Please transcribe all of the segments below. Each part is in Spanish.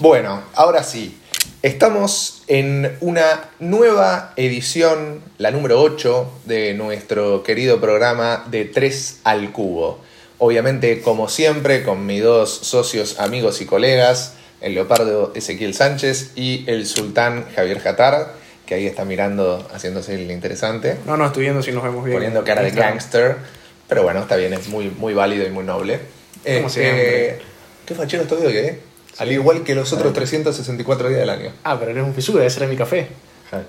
Bueno, ahora sí. Estamos en una nueva edición, la número 8, de nuestro querido programa de 3 al Cubo. Obviamente, como siempre, con mis dos socios, amigos y colegas, el leopardo Ezequiel Sánchez y el sultán Javier Jatar, que ahí está mirando, haciéndose el interesante, No, no, estoy viendo si nos vemos bien. poniendo cara de gangster. Pero bueno, está bien, es muy, muy válido y muy noble. Como Este, siempre. Qué fachero estoy hoy, ¿eh? Al igual que los otros 364 días del año. Ah, pero eres un fisura, ese era mi café.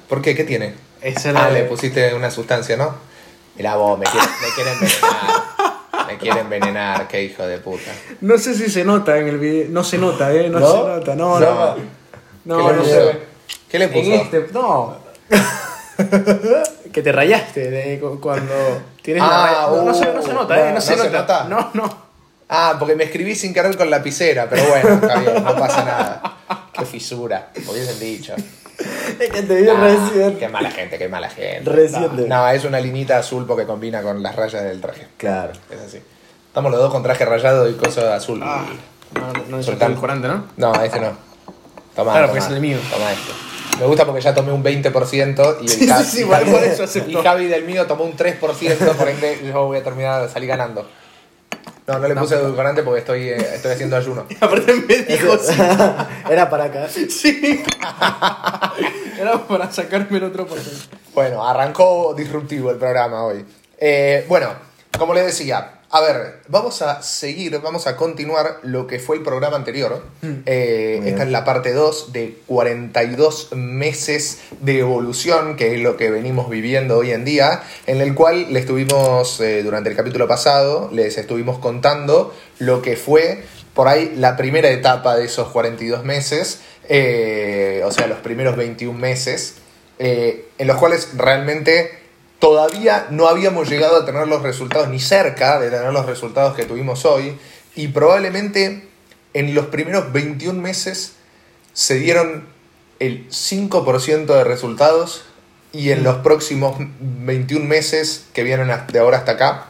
¿Por qué? ¿Qué tiene? Ese era Ah, le pusiste una sustancia, ¿no? Mirá vos, me quiere, me quiere envenenar. Me quiere envenenar, qué hijo de puta. No sé si se nota en el video. No se nota, ¿eh? No, ¿No? se nota. No, no. No. No, ¿Qué no, se ve. ¿Qué le puso? En este. No. que te rayaste de cu- cuando tienes Ah, la raya. No, no se, no se uh, nota, ¿eh? No, no se, se nota. nota. No, no. Ah, porque me escribí sin querer con lapicera, pero bueno, está bien, no pasa nada. Qué fisura, me hubiesen dicho. Es que te vi recién. Qué mala gente, qué mala gente. Reciente. No, es una linita azul porque combina con las rayas del traje. Claro. Es así. Estamos los dos con traje rayado y cosa azul. Ah, no, no, no es el corante, ¿no? No, este no. Toma, Claro, toma, porque es el mío. Toma este. Me gusta porque ya tomé un 20% y el Sí, Javi- sí, sí, igual por eso y. Javi del mío tomó un 3%, por ende yo voy a terminar, salir ganando. No, no le puse edulcorante porque estoy, eh, estoy haciendo ayuno. Aparte me dijo sí. Era para acá. sí. Era para sacarme el otro porcentaje. Bueno, arrancó disruptivo el programa hoy. Eh, bueno, como les decía, a ver, vamos a seguir, vamos a continuar lo que fue el programa anterior. Eh, Muy esta es la parte 2 de 42 meses de evolución, que es lo que venimos viviendo hoy en día, en el cual les estuvimos, eh, durante el capítulo pasado, les estuvimos contando lo que fue por ahí la primera etapa de esos 42 meses, eh, o sea, los primeros 21 meses, eh, en los cuales realmente todavía no habíamos llegado a tener los resultados, ni cerca de tener los resultados que tuvimos hoy, y probablemente en los primeros 21 meses se dieron el 5% de resultados y en los próximos 21 meses que vienen de ahora hasta acá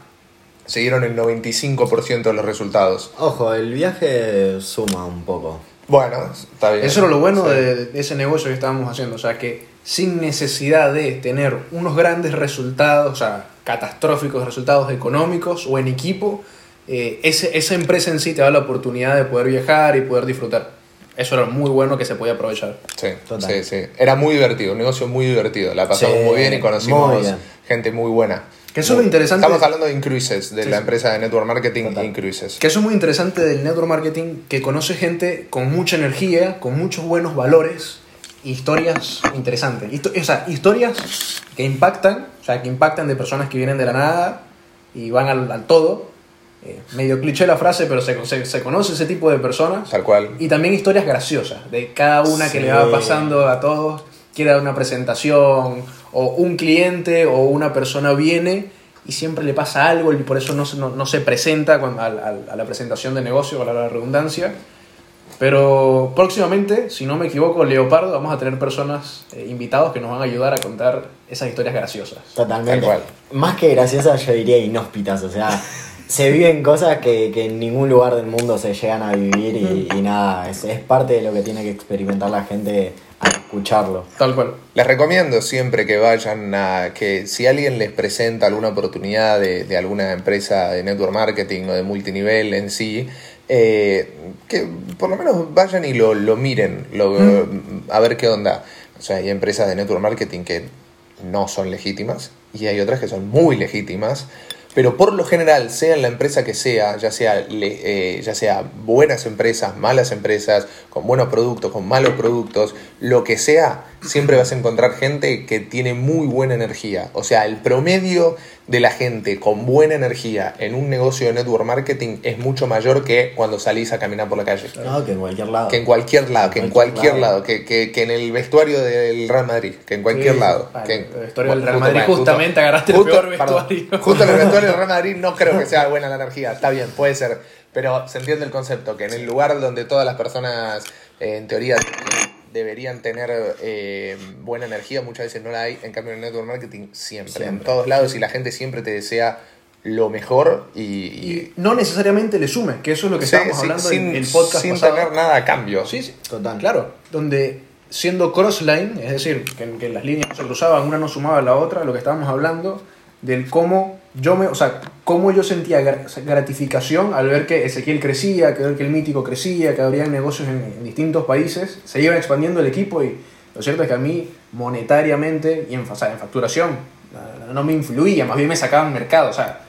se dieron el 95% de los resultados. Ojo, el viaje suma un poco. Bueno, está bien. Eso era lo bueno Sí. de, de ese negocio que estábamos haciendo. O sea, que sin necesidad de tener unos grandes resultados, o sea, catastróficos resultados económicos o en equipo, eh, ese- esa empresa en sí te da la oportunidad de poder viajar y poder disfrutar. Eso era muy bueno que se podía aprovechar. Sí, Total. sí, sí. Era muy divertido, un negocio muy divertido. La pasamos Sí, muy bien y conocimos muy bien. gente muy buena. Que eso es lo interesante. Estamos hablando de Incruises, de Sí, la sí. empresa de Network Marketing Total. Incruises. Que eso es muy interesante del network marketing, que conoce gente con mucha energía, con muchos buenos valores, historias interesantes. Histo- o sea, historias que impactan, o sea, que impactan de personas que vienen de la nada y van al, al todo. Eh, medio cliché la frase, pero se, se, se conoce ese tipo de personas. Tal cual. Y también historias graciosas, de cada una que Sí. le va pasando a todos, quiere dar una presentación, o un cliente o una persona viene y siempre le pasa algo y por eso no, se- no, no se presenta cuando- al- al- a, la presentación de negocio, valga la redundancia. Pero próximamente, si no me equivoco, Leopardo, vamos a tener personas eh, invitados que nos van a ayudar a contar esas historias graciosas. Totalmente. Más que graciosas, yo diría inhóspitas. O sea, se viven cosas que, que en ningún lugar del mundo se llegan a vivir y, y nada, es, es parte de lo que tiene que experimentar la gente al escucharlo. Tal cual. Les recomiendo siempre que vayan a que si alguien les presenta alguna oportunidad de, de alguna empresa de network marketing o de multinivel en sí, eh, que por lo menos vayan y lo, lo miren, lo, a ver qué onda. O sea, hay empresas de network marketing que no son legítimas y hay otras que son muy legítimas. Pero por lo general, sea en la empresa que sea, ya sea, eh, ya sea buenas empresas, malas empresas, con buenos productos, con malos productos, lo que sea, siempre vas a encontrar gente que tiene muy buena energía. O sea, el promedio de la gente con buena energía en un negocio de network marketing es mucho mayor que cuando salís a caminar por la calle. No, que en cualquier lado. Que en cualquier lado, que en cualquier lado, lado. que, que, que en el vestuario del Real Madrid, que en cualquier Sí, lado. vale, que en- el vestuario del Real justo- Madrid, justamente agarraste el justo- peor perdón, vestuario. justo en el vestuario del Real Madrid no creo que sea buena la energía, está bien, puede ser, pero se entiende el concepto, que en el lugar donde todas las personas, eh, en teoría, deberían tener eh, buena energía, muchas veces no la hay, en cambio en el network marketing siempre, en todos lados y la gente siempre te desea lo mejor y, Y no necesariamente le sume, que eso es lo que Sí, estábamos sí, hablando sin, en el podcast sin pasado. tener nada a cambio. Sí, sí. Total. Claro, donde siendo crossline, es decir, que, que las líneas no se cruzaban, una no sumaba a la otra, lo que estábamos hablando del cómo yo me, o sea, cómo yo sentía gra- gratificación al ver que Ezequiel crecía, que ver que el mítico crecía, que habría negocios en, distintos países, se iba expandiendo el equipo y lo cierto es que a mí monetariamente y en, fa- o sea, en facturación no, me influía, más bien me sacaban mercado, o sea,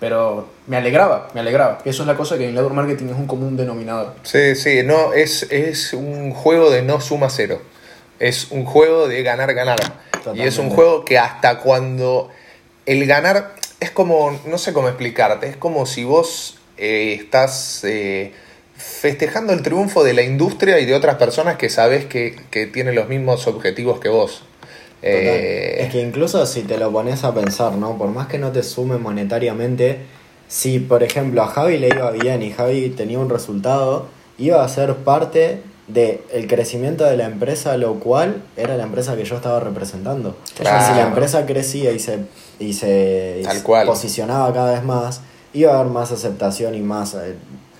pero me alegraba, me alegraba. Eso es la cosa que en network marketing es un común denominador. Sí, sí, no, es, es un juego de no suma cero. Es un juego de ganar, ganar. Y es un juego que hasta cuando el ganar es como, no sé cómo explicarte, es como si vos eh, estás eh, festejando el triunfo de la industria y de otras personas que sabes que, que tienen los mismos objetivos que vos. Eh, Es que incluso si te lo pones a pensar, ¿no? Por más que no te sume monetariamente, si por ejemplo a Javi le iba bien y Javi tenía un resultado, iba a ser parte del crecimiento de la empresa, lo cual era la empresa que yo estaba representando. O sea, si la Claro. empresa crecía y se, y se, Tal cual. posicionaba cada vez más, iba a haber más aceptación y más eh,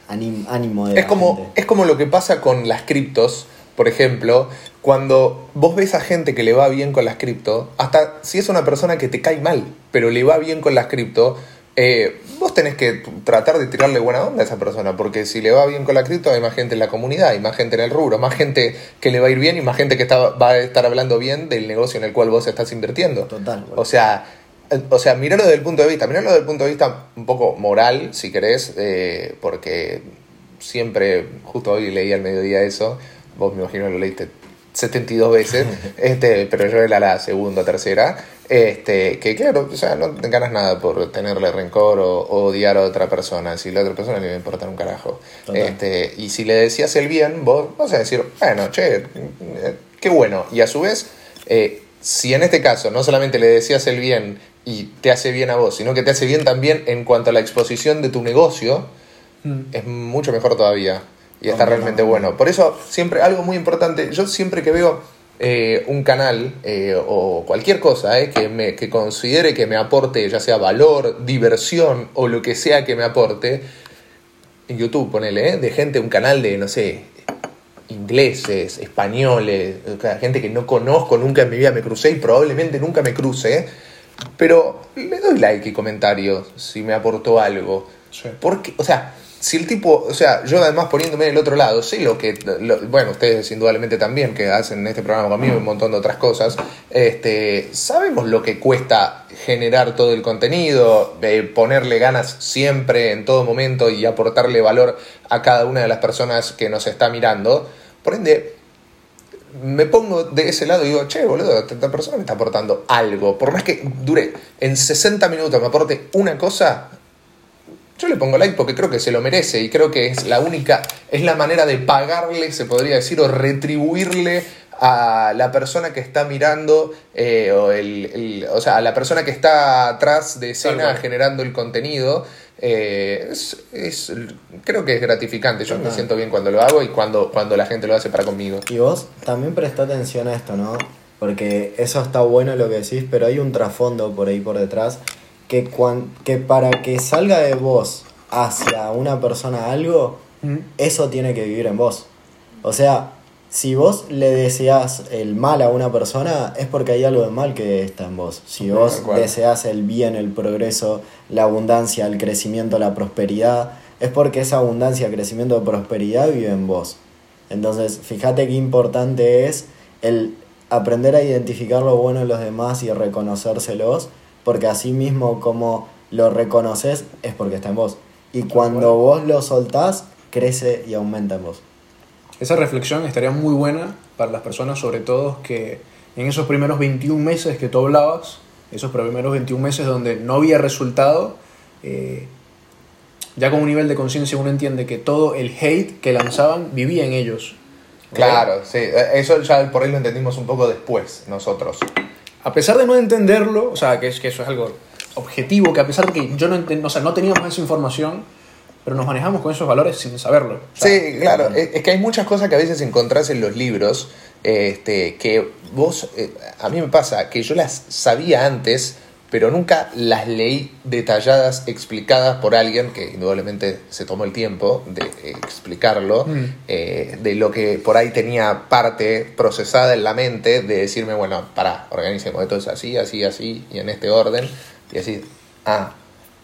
ánimo de Es la como, gente. es como lo que pasa con las criptos, por ejemplo, cuando vos ves a gente que le va bien con las cripto, hasta si es una persona que te cae mal, pero le va bien con las cripto, eh, vos tenés que tratar de tirarle buena onda a esa persona, porque si le va bien con la cripto hay más gente en la comunidad, hay más gente en el rubro, más gente que le va a ir bien y más gente que está, va a estar hablando bien del negocio en el cual vos estás invirtiendo. Total. O sea, o sea, mirarlo desde el punto de vista, mirarlo desde el punto de vista un poco moral, si querés, eh, porque siempre, justo hoy leí al mediodía eso, vos me imagino lo leíste 72 veces, este, pero yo era la segunda, tercera, este, que claro, o sea, no te ganas nada por tenerle rencor o, o odiar a otra persona, si la otra persona le va a importar un carajo. Total. Este, y si le decías el bien, vos vas a decir, bueno, che, eh, qué bueno. Y a su vez, eh, si en este caso no solamente le decías el bien y te hace bien a vos, sino que te hace bien también en cuanto a la exposición de tu negocio, es mucho mejor todavía. Y está realmente bueno. Por eso, siempre, algo muy importante, yo siempre que veo eh, un canal eh, o cualquier cosa eh, que, me, que considere que me aporte, ya sea valor, diversión o lo que sea que me aporte, en YouTube, ponele, ¿eh? de gente, un canal de, no sé, ingleses, españoles, gente que no conozco, nunca en mi vida me crucé y probablemente nunca me cruce, pero le doy like y comentario si me aportó algo. Sí. Porque, o sea, si el tipo, o sea, yo además poniéndome del otro lado, sé lo que, bueno, ustedes indudablemente también que hacen este programa conmigo y un montón de otras cosas, este, sabemos lo que cuesta generar todo el contenido, ponerle ganas siempre, en todo momento y aportarle valor a cada una de las personas que nos está mirando. Por ende, me pongo de ese lado y digo, che, boludo, esta persona me está aportando algo. Por más que dure en 60 minutos, me aporte una cosa, yo le pongo like porque creo que se lo merece y creo que es la única, es la manera de pagarle, se podría decir, o retribuirle a la persona que está mirando, eh, o, el, el- o sea, a la persona que está atrás de escena generando el contenido. eh, es, es- creo que es gratificante. Yo me siento bien cuando lo hago y cuando, cuando la gente lo hace para conmigo. Y vos también presta atención a esto, ¿no? Porque eso está bueno lo que decís, pero hay un trasfondo por ahí por detrás que, cuan- que para que salga de vos hacia una persona algo, Mm. eso tiene que vivir en vos. O sea, si vos le deseas el mal a una persona, es porque hay algo de mal que está en vos. Si vos deseas el bien, el progreso, la abundancia, el crecimiento, la prosperidad, es porque esa abundancia, crecimiento, prosperidad vive en vos. Entonces, fíjate qué importante es el aprender a identificar lo bueno de los demás y reconocérselos, porque así mismo como lo reconoces es porque está en vos. Y cuando vos lo soltás, crece y aumenta en vos. Esa reflexión estaría muy buena para las personas, sobre todo que en esos primeros 21 meses que tú hablabas, esos primeros 21 meses donde no había resultado, eh, ya con un nivel de conciencia uno entiende que todo el hate que lanzaban vivía en ellos. ¿ok? Claro, sí. Eso ya por ahí lo entendimos un poco después, nosotros. A pesar de no entenderlo, o sea, que, es, que eso es algo objetivo, que a pesar de que yo no, o sea, no teníamos esa información, pero nos manejamos con esos valores sin saberlo. O sea, Sí, claro. Es, es que hay muchas cosas que a veces encontrás en los libros este, que vos, eh, a mí me pasa que yo las sabía antes, pero nunca las leí detalladas, explicadas por alguien que indudablemente se tomó el tiempo de explicarlo, Mm. eh, de lo que por ahí tenía parte procesada en la mente, de decirme, bueno, pará, organicemos, esto es así, así, así, y en este orden, y así, ah,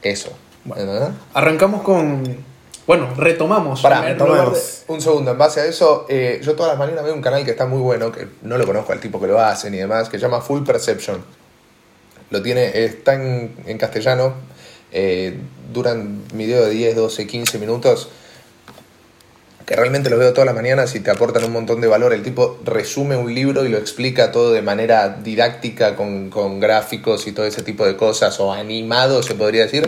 eso. ¿Entendés? Arrancamos con. Bueno, retomamos. Pará, de- Un segundo, en base a eso, eh, yo todas las mañanas veo un canal que está muy bueno, que no lo conozco al tipo que lo hace ni demás, que se llama Full Perception. Lo tiene, está en, en castellano, eh, duran video de 10, 12, 15 minutos, que realmente los veo todas las mañanas y te aportan un montón de valor. El tipo resume un libro y lo explica todo de manera didáctica, con, con gráficos y todo ese tipo de cosas, o animado se podría decir.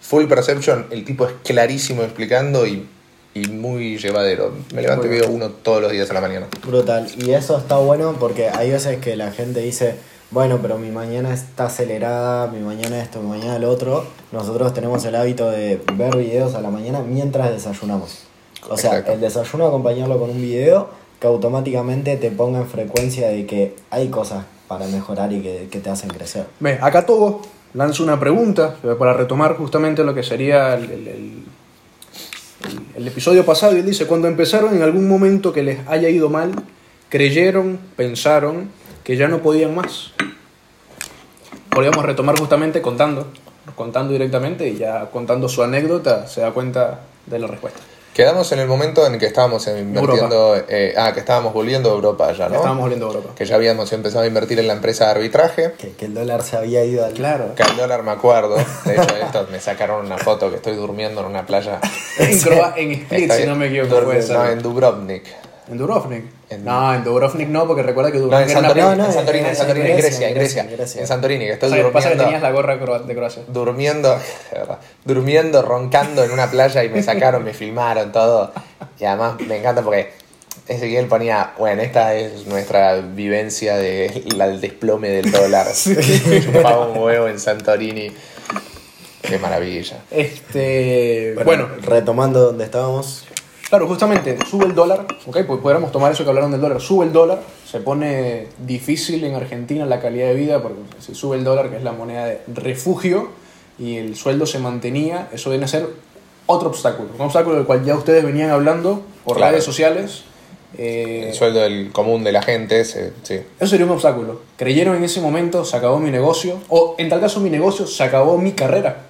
Full Perception, el tipo es clarísimo explicando y, y muy llevadero. Me levanto y veo uno todos los días a la mañana. Brutal. Y eso está bueno porque hay veces que la gente dice, bueno, pero mi mañana está acelerada, mi mañana esto, mi mañana lo otro. Nosotros tenemos el hábito de ver videos a la mañana mientras desayunamos. O sea, Exacto. el desayuno acompañarlo con un video que automáticamente te ponga en frecuencia de que hay cosas para mejorar y que, que te hacen crecer. Ve, acá Togo lanza una pregunta para retomar justamente lo que sería el, el- el- el- el episodio pasado. Y él dice: Cuando empezaron en algún momento que les haya ido mal, creyeron, pensaron que ya no podían más. Podríamos retomar justamente contando, contando directamente y ya contando su anécdota se da cuenta de la respuesta. Quedamos en el momento en que estábamos invirtiendo, eh, ah, que estábamos volviendo a Europa ya, ¿no? Estábamos volviendo a Europa. Que ya habíamos empezado a invertir en la empresa de arbitraje. Que, que el dólar se había ido al... Claro. Que al dólar me acuerdo. De hecho, esto me sacaron una foto que estoy durmiendo en una playa. En, Croa- en Split, Estoy- si no me equivoco, dur- puede ser. No, en Dubrovnik. ¿En Dubrovnik? En- No, en Dubrovnik no, porque recuerda que No, Dubrovnik en era una Santorini, no, no, en Santorini, en Santorini, en Grecia, Grecia, en Grecia. En Grecia. En Santorini, que estoy O sea, pasa que durmiendo. tenías la gorra de Croacia. durmiendo, de durmiendo, roncando en una playa y me sacaron, me filmaron todo. Y además me encanta porque Ezequiel ponía, bueno, esta es nuestra vivencia del desplome del dólar. Chupaba un huevo en Santorini. Qué maravilla. Este, bueno, Retomando donde estábamos, claro, justamente sube el dólar, ok, pues podríamos tomar eso que hablaron del dólar, sube el dólar, se pone difícil en Argentina la calidad de vida, porque si sube el dólar, que es la moneda de refugio, y el sueldo se mantenía, eso viene a ser otro obstáculo, un obstáculo del cual ya ustedes venían hablando por Claro. redes sociales. eh, El sueldo del común de la gente, se- sí. Eso sería un obstáculo. Creyeron en ese momento, se acabó mi negocio, o en tal caso mi negocio, se acabó mi carrera.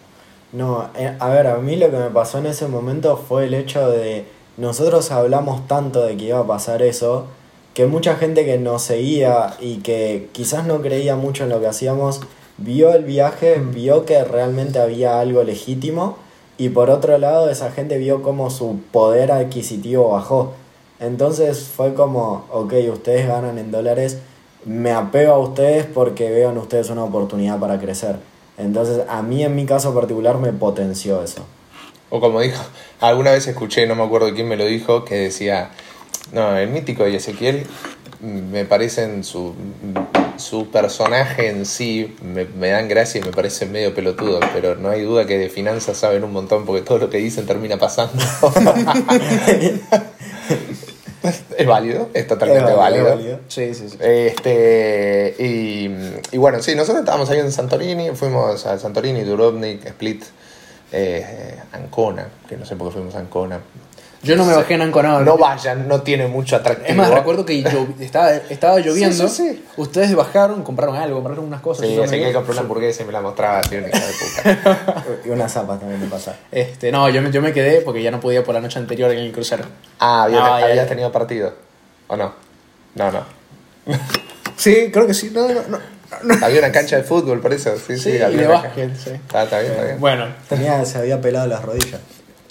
No, eh, a ver, a mí lo que me pasó en ese momento fue el hecho de nosotros hablamos tanto de que iba a pasar eso, que mucha gente que nos seguía y que quizás no creía mucho en lo que hacíamos, vio el viaje, vio que realmente había algo legítimo y por otro lado esa gente vio como su poder adquisitivo bajó. Entonces fue como, ok, ustedes ganan en dólares, me apego a ustedes porque veo en ustedes una oportunidad para crecer. Entonces a mí en mi caso particular me potenció eso. O como dijo, alguna vez escuché, no me acuerdo quién me lo dijo, que decía, no, el mítico y Ezequiel mm, me parecen su, su personaje en sí, me, me dan gracia y me parecen medio pelotudo, pero no hay duda que de finanzas saben un montón porque todo lo que dicen termina pasando. es válido, es totalmente Es válido. válido. Sí, sí, sí. Este, y, y bueno, sí, nosotros estábamos ahí en Santorini, fuimos a Santorini, Dubrovnik, Split, eh, Ancona, que no sé por qué fuimos a Ancona. Yo no me bajé en Ancona. No vayan, no tiene mucho atractivo. Es más, recuerdo que estaba, estaba lloviendo. Sí, sí, sí. Ustedes bajaron, compraron algo, compraron unas cosas. Sí, yo Ezequiel acuerdo. compró una hamburguesa y me la mostraba así, una hija de puta. Y unas zapas también me pasa. Este, no, yo me, yo me quedé porque ya no podía por la noche anterior en el crucero. Ah, había- No, ya, habías ya. tenido partido. ¿O no? No, no. Sí, creo que sí. No, no, no. Había una cancha de fútbol, por eso. Sí, sí, Sí, y había de una básquet, sí. Está, está bien, está bien. Bueno, Tenía, se había pelado las rodillas.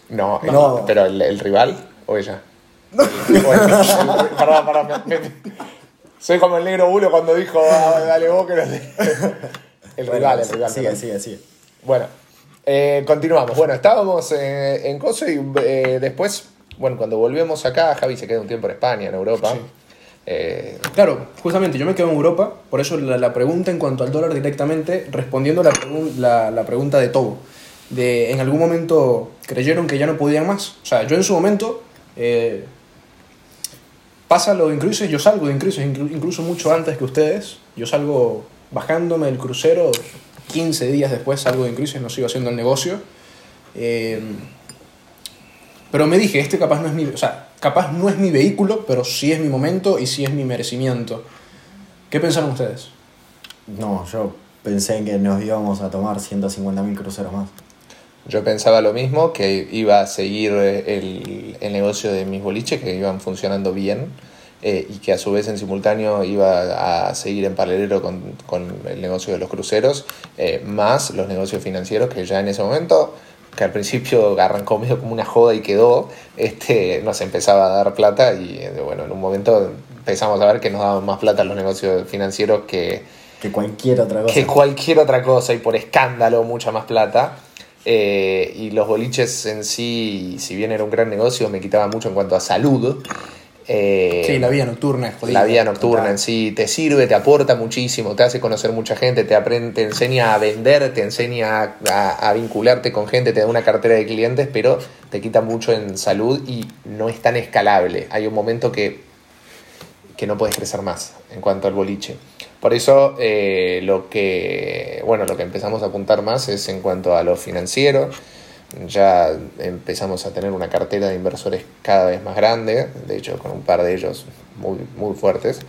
No, No. no. pero el, el rival o ella. El- perdón, perdón. me- me- soy como el negro bulo cuando dijo, "Ah, dale vos que no sé. El rival, el rival. Sigue, perdón. sigue, sigue. Bueno, eh, continuamos. Bueno, estábamos eh, en Coso y eh, después, bueno, cuando volvemos acá, Javi se queda un tiempo en España, en Europa. Eh, claro, justamente yo me quedo en Europa, por eso la, pregunta en cuanto al dólar directamente, respondiendo pregun- la, la pregunta de Togo. De, en algún momento creyeron que ya no podían más. O sea, yo en su momento, eh, pasa lo de Incruises, yo salgo de Incruises inclu- incluso mucho antes que ustedes. Yo salgo bajándome del crucero 15 días después salgo de Incruises, no sigo haciendo el negocio. Eh, pero me dije, este capaz no es mi, o sea, capaz no es mi vehículo, pero sí es mi momento y sí es mi merecimiento. ¿Qué pensaron ustedes? No, yo pensé que nos íbamos a tomar 150.000 cruceros más. Yo pensaba lo mismo, que iba a seguir el, el negocio de mis boliches, que iban funcionando bien, eh, y que a su vez en simultáneo iba a seguir en paralelo con, con el negocio de los cruceros, eh, más los negocios financieros, que ya en ese momento, que al principio arrancó medio como una joda y quedó, este, nos empezaba a dar plata y eh, bueno, en un momento empezamos a ver que nos daban más plata los negocios financieros que, Que cualquier otra cosa. que cualquier otra cosa y por escándalo mucha más plata. Eh, y los boliches en sí, si bien era un gran negocio, me quitaba mucho en cuanto a salud. Eh, Sí, la vida nocturna es jodida. la vida nocturna en sí te sirve, te aporta muchísimo, te hace conocer mucha gente, te, aprende, te enseña a vender, te enseña a, a vincularte con gente, te da una cartera de clientes, pero te quita mucho en salud y no es tan escalable. Hay un momento que, que no puedes crecer más en cuanto al boliche. Por eso eh, lo que bueno lo que empezamos a apuntar más es en cuanto a lo financiero. Ya empezamos a tener una cartera de inversores cada vez más grande, de hecho con un par de ellos muy, muy fuertes.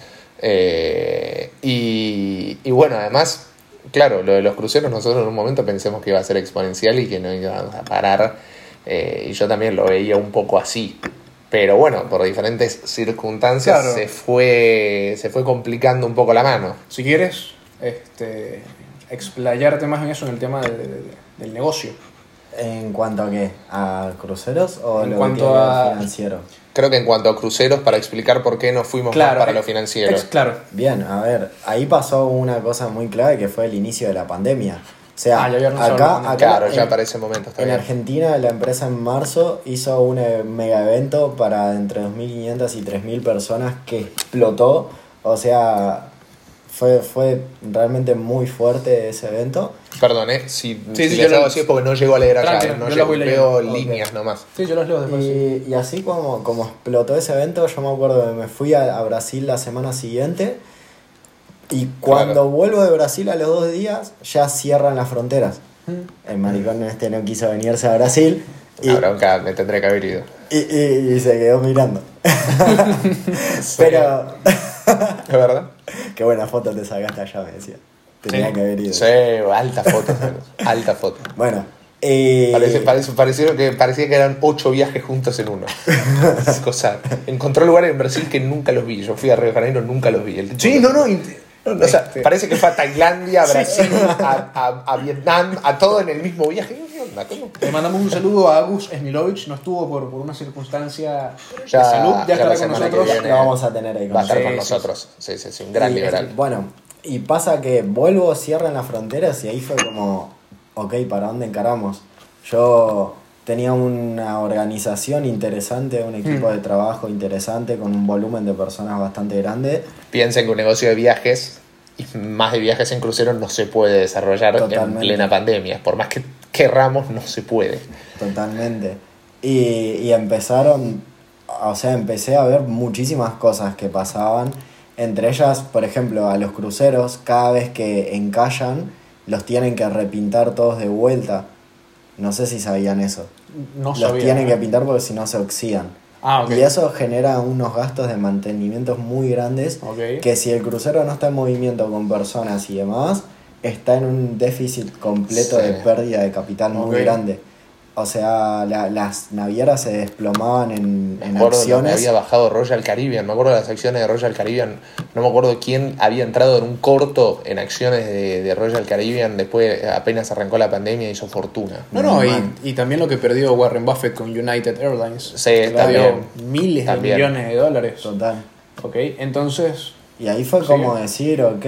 Eh, y, y bueno, además, claro, lo de los cruceros nosotros en un momento pensamos que iba a ser exponencial y que no iba a parar. eh, y yo también lo veía un poco así. Pero bueno, por diferentes circunstancias Claro. se, fue, se fue complicando un poco la mano. Si quieres, este, explayarte más en eso, en el tema de- de- del negocio. ¿En cuanto a qué? ¿A cruceros o En lo cuanto que a- financiero? Creo que en cuanto a cruceros, para explicar por qué nos fuimos más para eh, lo financiero. claro. Bien, a ver, ahí pasó una cosa muy clave que fue el inicio de la pandemia. O sea, Ah, ya acá, acá Claro, ya en- para ese momento está En bien. Argentina, la empresa en marzo hizo un eh, mega evento para entre 2.500 y 3.000 personas que explotó. O sea, fue, fue realmente muy fuerte ese evento. Perdón, ¿eh? Si, Sí, si sí, les yo hago lo- así es porque no llego a leer acá. Tranquilo, ¿eh? No yo llego, voy veo leyendo. líneas nomás. Sí, yo los leo después. sí. Y, y así como, como explotó ese evento, yo me acuerdo que me fui a, a Brasil la semana siguiente. Y cuando Claro. vuelvo de Brasil a los dos días, ya cierran las fronteras. Mm. El maricón este no quiso venirse a Brasil. Y, La bronca me tendré que haber ido. y, y- y se quedó mirando. Pero, ¿Es verdad? qué buena foto te sacaste allá, me decía. Tenía Sí. que haber ido. Sí, alta foto. alta foto. Bueno, eh, Parece, parece, parecieron que, parecía que eran ocho viajes juntos en uno. Es cosa. Encontró lugares en Brasil que nunca los vi. Yo fui a Río de Janeiro, nunca los vi. El Sí, los- no, no. int- O sea, este, parece que fue a Tailandia, a Brasil, a, a- a Vietnam, a todo en el mismo viaje. ¿Qué onda? ¿Cómo? Le mandamos un saludo a Agus Smilovich, no estuvo por, por una circunstancia Ya- de salud, ya, ya estará con nosotros. lo vamos a tener ahí con Va a estar Sí, con sí, nosotros. Sí, sí, sí, un gran liberal. este, bueno, y pasa que vuelvo, cierran las fronteras y ahí fue como, ok, ¿para dónde encaramos? Yo tenía una organización interesante, un equipo Mm. de trabajo interesante, con un volumen de personas bastante grande. Piensen que un negocio de viajes y más de viajes en cruceros no se puede desarrollar en plena pandemia. Por más que querramos, no se puede. Totalmente. Y, y empezaron, o sea, empecé a ver muchísimas cosas que pasaban. Entre ellas, por ejemplo, a los cruceros, cada vez que encallan, los tienen que repintar todos de vuelta. No sé si sabían eso. No los sabía. tienen que pintar porque si no se oxidan. Ah. Y eso genera unos gastos de mantenimiento muy grandes Ok. que si el crucero no está en movimiento con personas y demás, está en un déficit completo Sí. de pérdida de capital muy grande. O sea, la- las navieras se desplomaban en, Me en acuerdo que acciones. había bajado Royal Caribbean. Me acuerdo de las acciones de Royal Caribbean. No me acuerdo quién había entrado en un corto en acciones de, de Royal Caribbean. Después, apenas arrancó la pandemia, hizo fortuna. No, no, y, y también lo que perdió Warren Buffett con United Airlines. Sí, Perdió también. miles También. de millones de dólares. Total. Ok, entonces, Y ahí fue Sí. como decir, ok,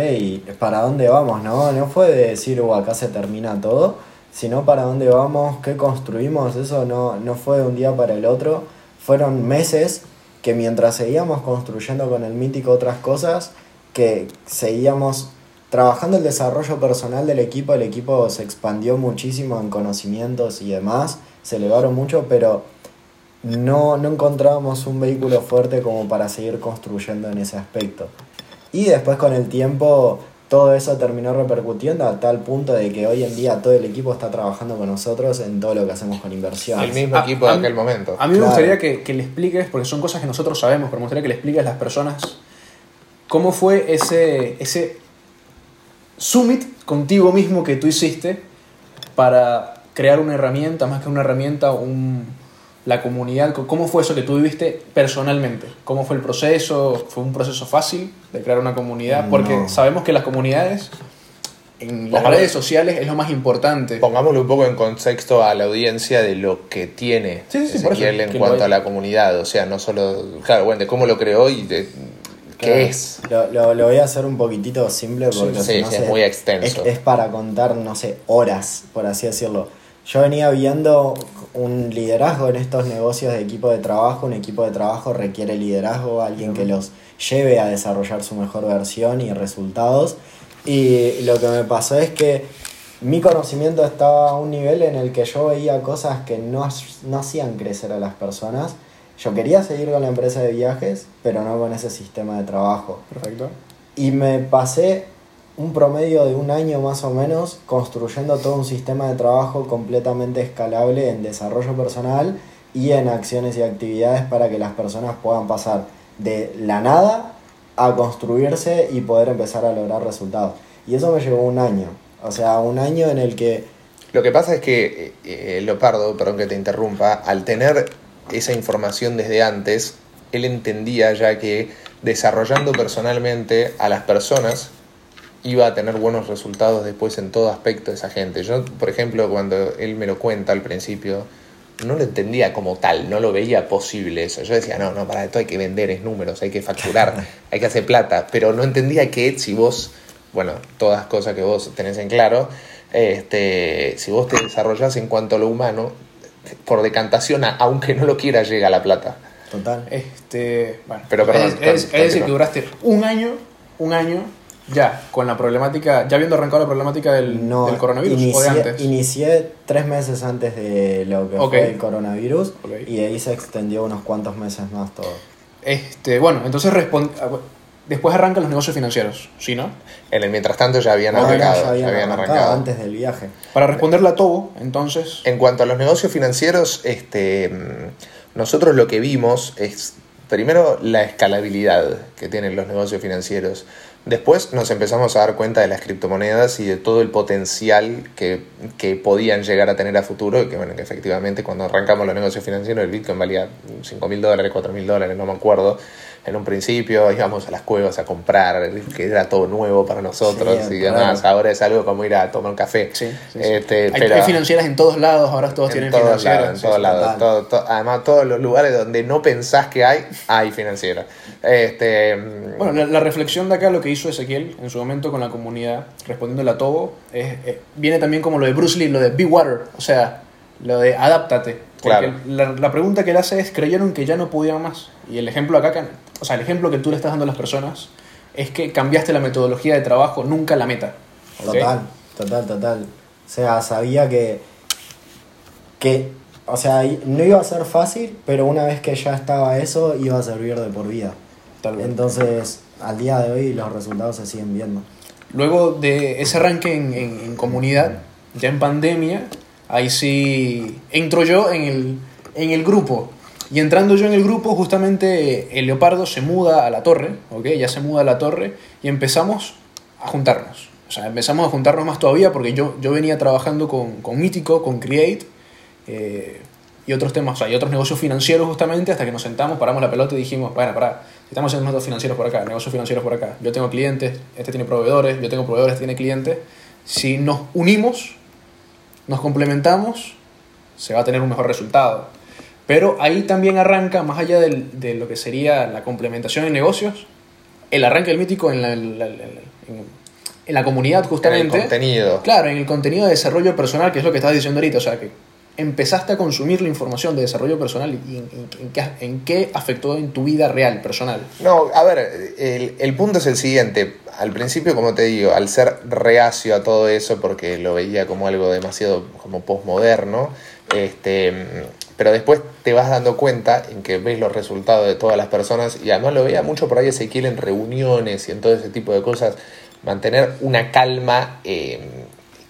¿para dónde vamos? No, no fue de decir, "Uh, acá se termina todo, sino para dónde vamos, qué construimos. Eso no, no fue de un día para el otro. Fueron meses que mientras seguíamos construyendo con el mítico otras cosas, que seguíamos trabajando el desarrollo personal del equipo, el equipo se expandió muchísimo en conocimientos y demás, se elevaron mucho, pero no, no encontrábamos un vehículo fuerte como para seguir construyendo en ese aspecto. Y después con el tiempo todo eso terminó repercutiendo a tal punto de que hoy en día todo el equipo está trabajando con nosotros en todo lo que hacemos con inversiones. El mismo A- equipo de mí- aquel momento. A mí me gustaría que, que le expliques, porque son cosas que nosotros sabemos, pero me gustaría que le expliques a las personas cómo fue ese, ese summit contigo mismo que tú hiciste para crear una herramienta, más que una herramienta, un, la comunidad. ¿Cómo fue eso que tú viviste personalmente? ¿Cómo fue el proceso? ¿Fue un proceso fácil de crear una comunidad? Porque No. sabemos que las comunidades en las Pongamos- redes sociales es lo más importante. Pongámoslo un poco en contexto a la audiencia de lo que tiene Sí, sí, Ezequiel en cuanto a la comunidad. O sea, no solo, claro, bueno, de cómo lo creó y de qué Claro. es. Lo, lo- lo voy a hacer un poquitito simple porque Sí, si no sí, es sé, muy extenso. Es, es para contar, no sé, horas, por así decirlo. Yo venía viendo un liderazgo en estos negocios de equipo de trabajo. Un equipo de trabajo requiere liderazgo, alguien que los lleve a desarrollar su mejor versión y resultados. Y lo que me pasó es que mi conocimiento estaba a un nivel en el que yo veía cosas que no, no hacían crecer a las personas. Yo quería seguir con la empresa de viajes, pero no con ese sistema de trabajo. Perfecto. Y me pasé un promedio de un año más o menos construyendo todo un sistema de trabajo completamente escalable en desarrollo personal y en acciones y actividades para que las personas puedan pasar de la nada a construirse y poder empezar a lograr resultados. Y eso me llevó un año. O sea, un año en el que Lo que pasa es que eh, eh, Leopardo, perdón que te interrumpa, al tener esa información desde antes, él entendía ya que desarrollando personalmente a las personas iba a tener buenos resultados después en todo aspecto de esa gente. Yo, por ejemplo, cuando él me lo cuenta al principio, no lo entendía como tal, no lo veía posible eso. Yo decía, no, no, para esto hay que vender, es números, hay que facturar, hay que hacer plata, pero no entendía que si vos, bueno, todas cosas que vos tenés en claro, este, si vos te desarrollás en cuanto a lo humano, por decantación, aunque no lo quieras, llega la plata. total. Este, bueno, Pero, perdón, es, es- es decir, que duraste un año, un año ya con la problemática, ya habiendo arrancado la problemática del, No, del coronavirus o de inicié, antes. inicié tres meses antes de lo que fue el coronavirus y de ahí se extendió unos cuantos meses más todo. Este, bueno, entonces ah, después arrancan los negocios financieros, ¿sí, no? En el mientras tanto ya habían arrancado, ya habían ya habían arrancado arrancado. antes del viaje. Para responderle a todo, entonces, En cuanto a los negocios financieros, este, mm, nosotros lo que vimos es, primero, la escalabilidad que tienen los negocios financieros. Después nos empezamos a dar cuenta de las criptomonedas y de todo el potencial que, que podían llegar a tener a futuro. Y que, bueno, que efectivamente cuando arrancamos los negocios financieros, el Bitcoin valía 5 mil dólares, 4 mil dólares, no me acuerdo. En un principio íbamos a las cuevas a comprar, que era todo nuevo para nosotros Sí, y demás. claro. Ahora es algo como ir a tomar un café. sí, sí, sí. Este, hay, pero- hay financieras en todos lados, ahora todos en tienen financieras. en todos lados. total. Todo- todo- además, todos los lugares donde no pensás que hay, hay financiera. Este, mm, Bueno, la, la reflexión de acá, lo que hizo Ezequiel en su momento con la comunidad, respondiéndole a todo, es, eh, viene también como lo de Bruce Lee, lo de Be Water, o sea, lo de adáptate. Porque Claro. la, la pregunta que él hace es, creyeron que ya no podían más. Y el ejemplo acá, o sea, el ejemplo que tú le estás dando a las personas es que cambiaste la metodología de trabajo, nunca la meta. ¿ok? Total, total, total. O sea, sabía que, que, o sea, no iba a ser fácil, pero una vez que ya estaba eso, iba a servir de por vida. Tal. Entonces, al día de hoy los resultados se siguen viendo. Luego de ese arranque en, en- en comunidad, ya en pandemia, ahí sí entro yo en el, en el grupo. Y entrando yo en el grupo, justamente el leopardo se muda a la torre, ¿ok? Ya se muda a la torre y empezamos a juntarnos. O sea, empezamos a juntarnos más todavía porque yo, yo venía trabajando con, con Mítico, con Create eh, y otros temas, o sea, y otros negocios financieros justamente, hasta que nos sentamos, paramos la pelota y dijimos, bueno, pará, estamos haciendo negocios financieros por acá, negocios financieros por acá. Yo tengo clientes, este tiene proveedores, yo tengo proveedores, este tiene clientes. Si nos unimos, nos complementamos, se va a tener un mejor resultado. Pero ahí también arranca, más allá del- de lo que sería la complementación en negocios, el arranque del mítico en la, en la- en la- en la comunidad en justamente. el contenido. Claro, en el contenido de desarrollo personal, que es lo que estabas diciendo ahorita, o sea, que empezaste a consumir la información de desarrollo personal y en, en- en qué, en qué afectó en tu vida real, personal. No, a ver, el, el punto es el siguiente. Al principio, como te digo, al ser reacio a todo eso, porque lo veía como algo demasiado como postmoderno, este, pero después te vas dando cuenta en que ves los resultados de todas las personas y además lo veía mucho por ahí Ezequiel en reuniones y en todo ese tipo de cosas. mantener una calma eh,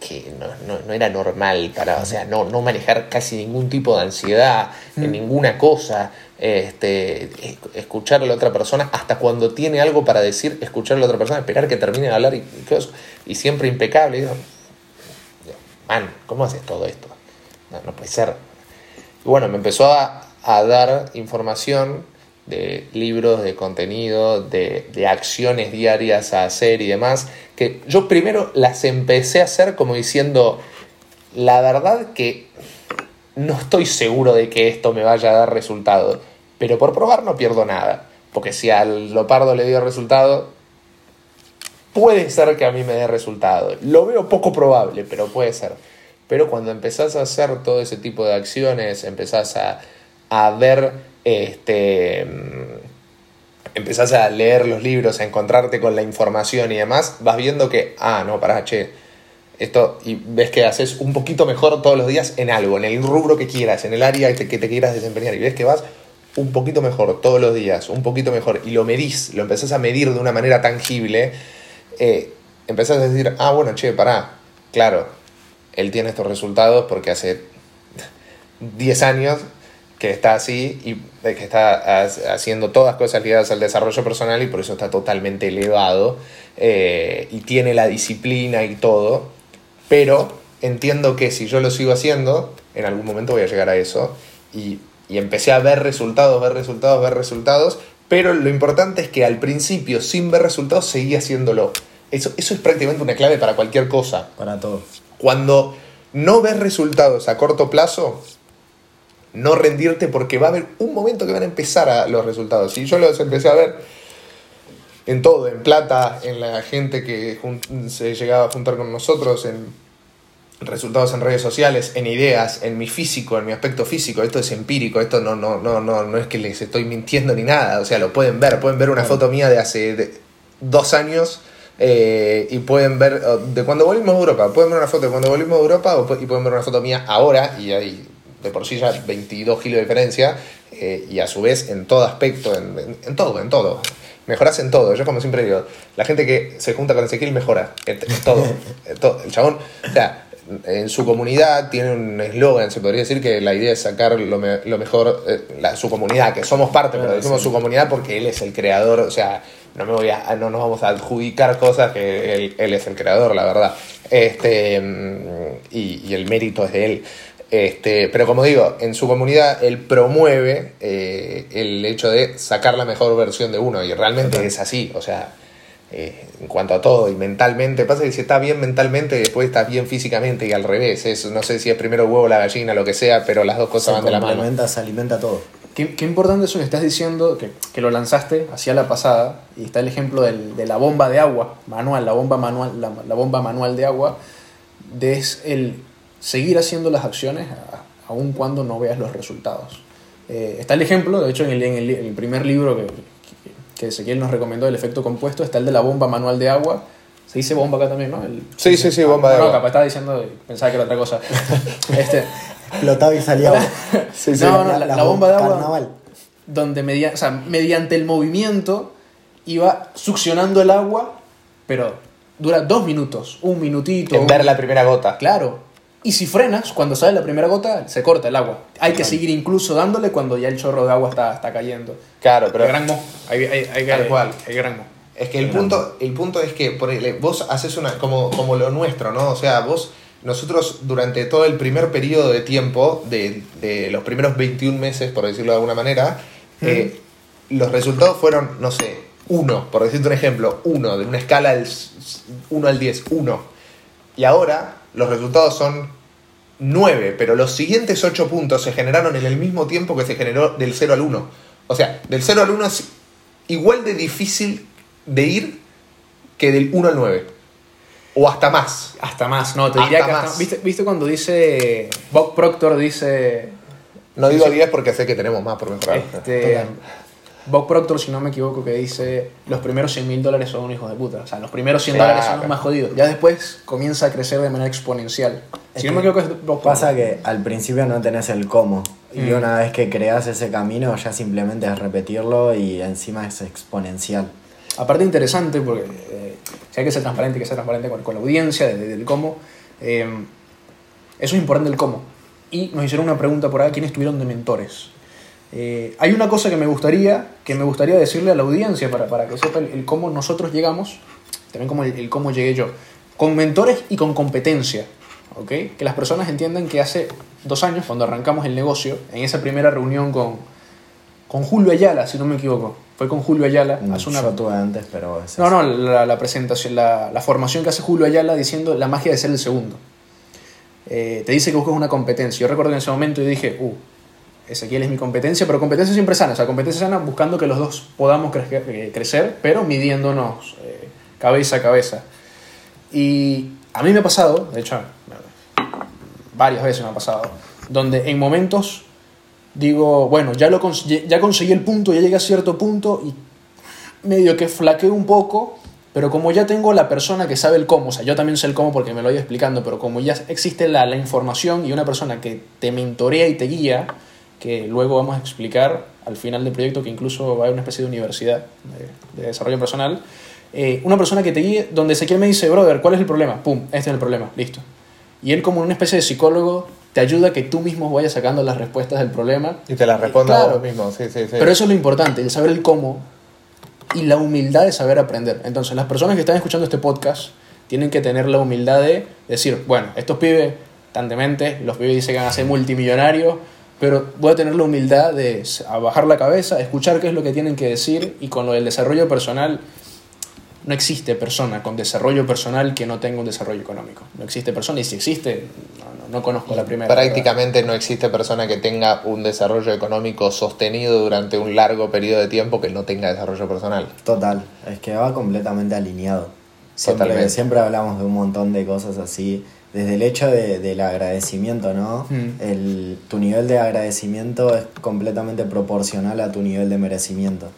que no, no- no era normal para, o sea, no, no manejar casi ningún tipo de ansiedad en ninguna cosa, este, es- escuchar a la otra persona hasta cuando tiene algo para decir, escuchar a la otra persona, esperar que termine de hablar y, y siempre impecable. Y digo, man, ¿cómo haces todo esto? No, no puede ser. Y bueno, me empezó a, a dar información de libros, de contenido, de, de acciones diarias a hacer y demás, que yo primero las empecé a hacer como diciendo, la verdad que no estoy seguro de que esto me vaya a dar resultado, pero por probar no pierdo nada, porque si al Lopardo le dio resultado, puede ser que a mí me dé resultado. Lo veo poco probable, pero puede ser. Pero cuando empezás a hacer todo ese tipo de acciones, empezás a, a ver, este, mm, empezás a leer los libros, a encontrarte con la información y demás, vas viendo que, ah, no, pará, che, esto, y ves que haces un poquito mejor todos los días en algo, en el rubro que quieras, en el área que te, que te quieras desempeñar, y ves que vas un poquito mejor todos los días, un poquito mejor, y lo medís, lo empezás a medir de una manera tangible, eh, empezás a decir, ah, bueno, che, pará, claro, él tiene estos resultados porque hace 10 años que está así y que está ha- haciendo todas cosas ligadas al desarrollo personal y por eso está totalmente elevado eh, y tiene la disciplina y todo, pero entiendo que si yo lo sigo haciendo, en algún momento voy a llegar a eso y, y empecé a ver resultados, ver resultados, ver resultados, pero lo importante es que al principio, sin ver resultados, seguía haciéndolo. Eso, eso es prácticamente una clave para cualquier cosa. Para todo. Cuando no ves resultados a corto plazo, no rendirte porque va a haber un momento que van a empezar a los resultados. Y yo los empecé a ver en todo, en plata, en la gente que se llegaba a juntar con nosotros, en resultados en redes sociales, en ideas, en mi físico, en mi aspecto físico. Esto es empírico, esto no, no, no, no, no es que les estoy mintiendo ni nada. O sea, lo pueden ver, pueden ver una foto mía de hace dos años. Eh, y pueden ver oh, de cuando volvimos de Europa, pueden ver una foto de cuando volvimos de Europa o y pueden ver una foto mía ahora y hay de por sí ya 22 kilos de diferencia eh, y a su vez en todo aspecto, en, en- en todo, en todo. Mejoras en todo. Yo como siempre digo, la gente que se junta con Ezequiel mejora en, en todo, en todo. El chabón, o sea, en su comunidad tiene un eslogan, se podría decir que la idea es sacar lo, me- lo mejor, eh, la- su comunidad, que somos parte, pero decimos su comunidad porque él es el creador, o sea, no, me voy a, no nos vamos a adjudicar cosas que él, él es el creador, la verdad. Este, mm, y, y el mérito es de él. Este, pero como digo, en su comunidad él promueve eh, el hecho de sacar la mejor versión de uno y realmente es así, o sea, eh, en cuanto a todo y mentalmente, pasa que si está bien mentalmente después está bien físicamente y al revés, es, no sé si es primero el huevo o la gallina, lo que sea, pero las dos cosas Se van de la mano. se alimenta todo. Qué, qué importante eso que estás diciendo, que, que lo lanzaste hacia la pasada, y está el ejemplo del- de la bomba de agua, manual, la bomba manual, la, la bomba manual de agua, de es el seguir haciendo las acciones a- aun cuando no veas los resultados. Eh, está el ejemplo, de hecho en el, en el- en el primer libro que, que, que Ezequiel nos recomendó, el efecto compuesto, está el de la bomba manual de agua. Se dice bomba acá también, ¿no? El- Sí, sí, sí, bomba de no, agua. capaz estaba diciendo, pensaba que era otra cosa. este, Explotaba y salía agua. Sí, sí. No, no, la- la bomba de agua- Carnaval. donde media- o sea, mediante el movimiento iba succionando el agua, pero dura dos minutos, un minutito. En ver la primera gota. Claro. Y si frenas, cuando sale la primera gota, se corta el agua. Hay que seguir incluso dándole cuando ya el chorro de agua está, está cayendo. Claro, pero Hay gran mo. Hay, hay, hay, Tal cual. hay gran mo. Es que el punto, el punto es que vos haces una, como, como lo nuestro, ¿no? O sea, vos, nosotros durante todo el primer periodo de tiempo, de, de los primeros 21 meses, por decirlo de alguna manera, eh, los resultados fueron, no sé, uno, por decirte un ejemplo, uno, de una escala del 1 al 10, uno. Y ahora los resultados son 9, pero los siguientes 8 puntos se generaron en el mismo tiempo que se generó del 0 al 1. O sea, del 0 al 1 es igual de difícil de ir que del 1 al 9. O hasta más. Hasta más, no, te Hasta diría que más. hasta- ¿viste, ¿Viste cuando dice. Bob Proctor dice. No digo 10 porque sé que tenemos más por mejorar. Este, Bob Proctor, si no me equivoco, que dice los primeros 100 mil dólares son hijos de puta. O sea, los primeros 100 Claro. dólares son los más jodidos. Ya después comienza a crecer de manera exponencial. Es Si no me equivoco, es Bob Pasa Proctor. que al principio no tenés el cómo. Y Mm. una vez que creas ese camino, ya simplemente es repetirlo y encima es exponencial. Aparte interesante porque Si hay que ser transparente, hay que ser transparente con, con la audiencia, desde cómo. Eh, eso es importante el cómo. Y nos hicieron una pregunta por ahí, ¿quiénes estuvieron de mentores? Eh, hay una cosa que me gustaría, que me gustaría decirle a la audiencia para, para que sepa el, cómo nosotros llegamos, también como el, el cómo llegué yo, con mentores y con competencia. ¿ok? Que las personas entiendan que hace dos años, cuando arrancamos el negocio, en esa primera reunión con, con Julio Ayala, si no me equivoco, fue con Julio Ayala, hace una, Yo tuve antes, pero... es no, no, la, la presentación, la, la formación que hace Julio Ayala diciendo la magia de ser el segundo. Eh, te dice que buscas una competencia. Yo recuerdo en ese momento yo dije, uh, Ezequiel es mi competencia, pero competencia siempre sana. O sea, competencia sana buscando que los dos podamos crecer, eh, crecer pero midiéndonos eh, cabeza a cabeza. Y a mí me ha pasado, de hecho, varias veces me ha pasado, donde en momentos digo, bueno, ya, lo ya conseguí el punto, ya llegué a cierto punto y medio que flaqueo un poco, pero como ya tengo la persona que sabe el cómo, o sea, yo también sé el cómo porque me lo he explicando, pero como ya existe la, la información y una persona que te mentorea y te guía, que luego vamos a explicar al final del proyecto, que incluso va a haber una especie de universidad de, de desarrollo personal, eh, una persona que te guíe, donde Ezequiel me dice, brother, ¿cuál es el problema? Pum, este es el problema, listo. Y él como una especie de psicólogo te ayuda a que tú mismo vayas sacando las respuestas del problema Y te la respondo a Claro. vos mismo, sí, sí, sí. pero eso es lo importante, el saber el cómo y la humildad de saber aprender. Entonces, las personas que están escuchando este podcast tienen que tener la humildad de decir, bueno, estos pibes, tan dementes, los pibes dicen que van a ser multimillonarios, pero voy a tener la humildad de bajar la cabeza, escuchar qué es lo que tienen que decir y con lo del desarrollo personal, no existe persona con desarrollo personal que no tenga un desarrollo económico. No existe persona y si existe, no, no- no conozco la primera. ¿verdad? Prácticamente no existe persona que tenga un desarrollo económico sostenido durante un largo periodo de tiempo que no tenga desarrollo personal. Total, es que va completamente alineado. Siempre, Totalmente. siempre hablamos de un montón de cosas así. Desde el hecho de- del agradecimiento, ¿no? Mm. El, tu nivel de agradecimiento es completamente proporcional a tu nivel de merecimiento.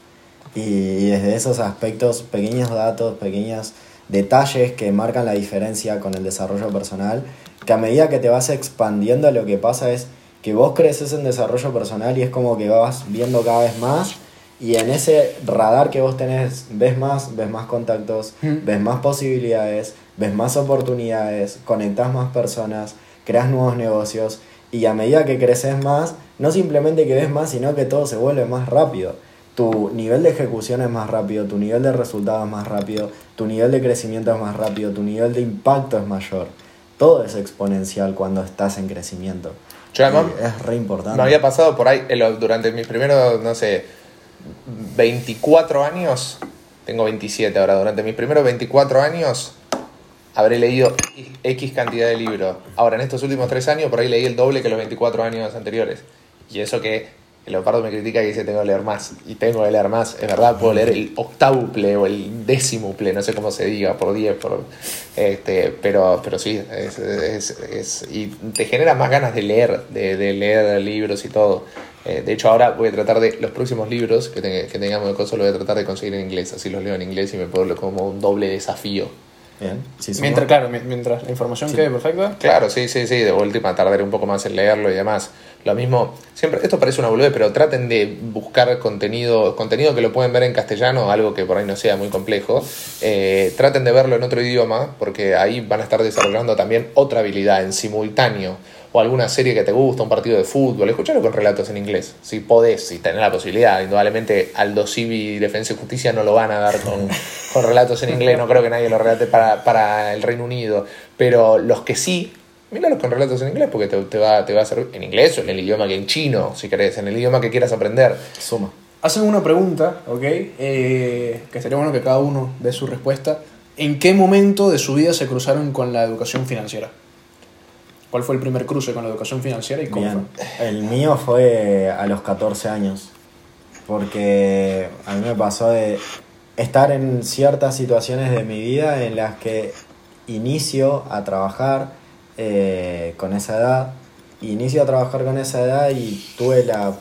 Y, desde esos aspectos, pequeños datos, pequeños detalles que marcan la diferencia con el desarrollo personal, que a medida que te vas expandiendo lo que pasa es que vos creces en desarrollo personal y es como que vas viendo cada vez más y en ese radar que vos tenés ves más, ves más contactos, Mm. ves más posibilidades, ves más oportunidades, conectas más personas, creas nuevos negocios y a medida que creces más, no simplemente que ves más, sino que todo se vuelve más rápido. Tu nivel de ejecución es más rápido, tu nivel de resultados es más rápido, tu nivel de crecimiento es más rápido, tu nivel de impacto es mayor. Todo es exponencial cuando estás en crecimiento. Yo además es re importante. me había pasado por ahí durante mis primeros, no sé, 24 años, tengo 27 ahora, durante mis primeros 24 años habré leído X cantidad de libros. Ahora, en estos últimos 3 años, por ahí leí el doble que los 24 años anteriores. Y eso que el Leopardo me critica y dice tengo que leer más. Y tengo que leer más. Es verdad, puedo leer el octábuple o el décimuple, no sé cómo se diga, por 10, por, este, pero, pero sí, es- es- y te genera más ganas de leer, de, de leer libros y todo. Eh, de hecho, ahora voy a tratar de, los próximos libros que, te- que tengamos de cosas, los voy a tratar de conseguir en inglés. Así los leo en inglés y me puedo como un doble desafío. Bien, sí. Mientras, claro, mi- mientras la información quede perfecta. Claro, sí, sí, sí, de última tardaré un poco más en leerlo y demás. Lo mismo, siempre, esto parece una boludez, pero traten de buscar contenido, contenido que lo pueden ver en castellano, algo que por ahí no sea muy complejo. Eh, traten de verlo en otro idioma, porque ahí van a estar desarrollando también otra habilidad en simultáneo. O alguna serie que te gusta, un partido de fútbol, escuchalo con relatos en inglés. Si podés, si tenés la posibilidad. Indudablemente, Aldo Civi, Defensa y Justicia no lo van a dar con, con relatos en inglés. No creo que nadie lo relate para, para el Reino Unido. Pero los que sí, míralos con relatos en inglés porque te, te va, te va a servir en inglés o en el idioma que en chino, si querés, en el idioma que quieras aprender. Suma. Hacen una pregunta, ¿ok? Eh, que sería bueno que cada uno dé su respuesta. ¿En qué momento de su vida se cruzaron con la educación financiera? ¿Cuál fue el primer cruce con la educación financiera y cómo Bien, el mío fue a los 14 años, porque a mí me pasó de estar en ciertas situaciones de mi vida en las que inicio a trabajar eh, con esa edad, inicio a trabajar con esa edad y tuve la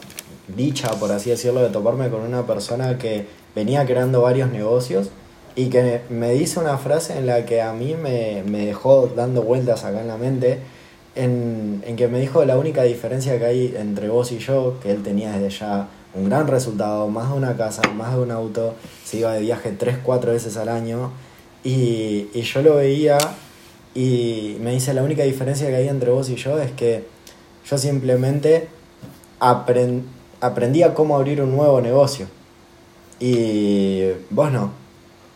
dicha, por así decirlo, de toparme con una persona que venía creando varios negocios y que me dice una frase en la que a mí me, me dejó dando vueltas acá en la mente, en, en que me dijo la única diferencia que hay entre vos y yo, que él tenía desde ya un gran resultado, más de una casa, más de un auto, se iba de viaje 3, 4 veces al año Y, y yo lo veía y me dice, la única diferencia que hay entre vos y yo es que yo simplemente apren- aprendí a cómo abrir un nuevo negocio. Y vos no.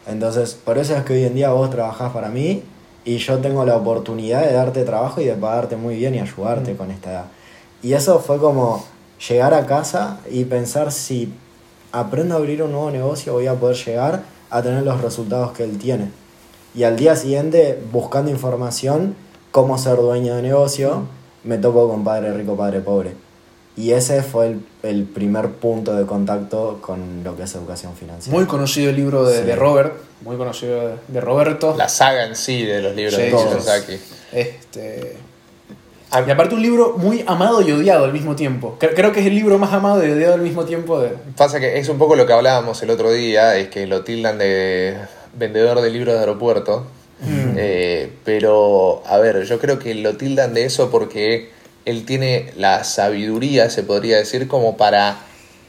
Entonces, por eso es que hoy en día vos trabajás para mí y yo tengo la oportunidad de darte trabajo y de pagarte muy bien y ayudarte con esta edad. Y eso fue como llegar a casa y pensar si aprendo a abrir un nuevo negocio voy a poder llegar a tener los resultados que él tiene. Y al día siguiente, buscando información, cómo ser dueño de negocio, me topo con Padre Rico, Padre Pobre. Y ese fue el, el primer punto de contacto con lo que es educación financiera. Muy conocido el libro de, Sí. de Robert, muy conocido de, de Roberto. La saga en sí de los libros Sí, de todos. Kiyosaki. Este, A- y aparte un libro muy amado y odiado al mismo tiempo. Cre- Creo que es el libro más amado y odiado al mismo tiempo de... Pasa que es un poco lo que hablábamos el otro día, es que lo tildan de vendedor de libros de aeropuerto. Mm. Eh, pero, a ver, yo creo que lo tildan de eso porque él tiene la sabiduría, se podría decir, como para,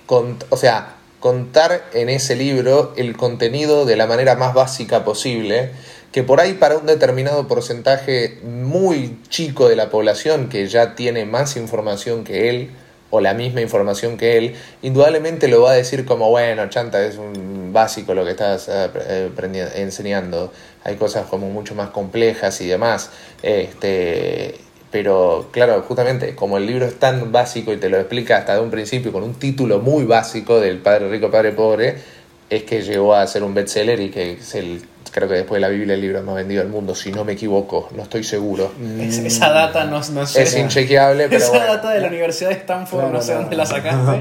o sea, contar en ese libro el contenido de la manera más básica posible, que por ahí para un determinado porcentaje muy chico de la población que ya tiene más información que él, o la misma información que él, indudablemente lo va a decir como, bueno, chanta, es un básico lo que estás eh, enseñando. Hay cosas como mucho más complejas y demás. Este, pero claro, justamente como el libro es tan básico y te lo explica hasta de un principio con un título muy básico del Padre Rico, Padre Pobre, es que llegó a ser un bestseller y que es el, creo que después de la Biblia el libro más vendido del mundo, si no me equivoco, no estoy seguro. Es- esa data no, no sé. Es inchequeable, pero esa bueno. data de la Universidad de Stanford, no sé dónde la sacaste.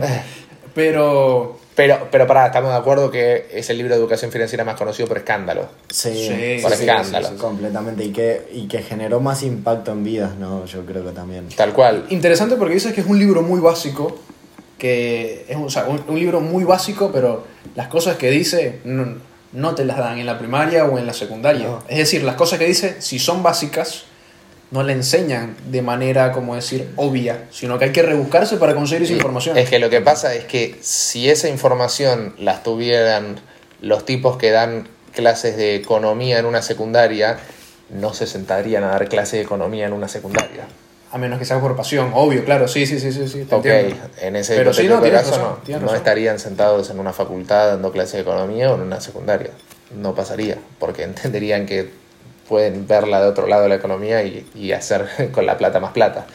pero Pero, pero pará, estamos de acuerdo que es el libro de educación financiera más conocido por escándalo. Sí, Sí, Por escándalo. completamente. Y que, y que generó más impacto en vidas, ¿no? Yo creo que también. Tal cual. interesante porque dices que es un libro muy básico, que es un, o sea, un, un libro muy básico, pero las cosas que dice no, no te las dan en la primaria o en la secundaria. No. Es decir, las cosas que dice, si son básicas, no le enseñan de manera, como decir, obvia, sino que hay que rebuscarse para conseguir esa información. Es que lo que pasa es que si esa información la tuvieran los tipos que dan clases de economía en una secundaria, no se sentarían a dar clases de economía en una secundaria. A menos que sea por pasión, obvio, claro, sí, sí, sí, sí, sí Ok, entiendo. en ese Pero sí, no, tienes caso razón, no, tienes no razón. estarían sentados en una facultad dando clases de economía o en una secundaria. No pasaría, porque entenderían que pueden verla de otro lado de la economía y, y hacer con la plata más plata.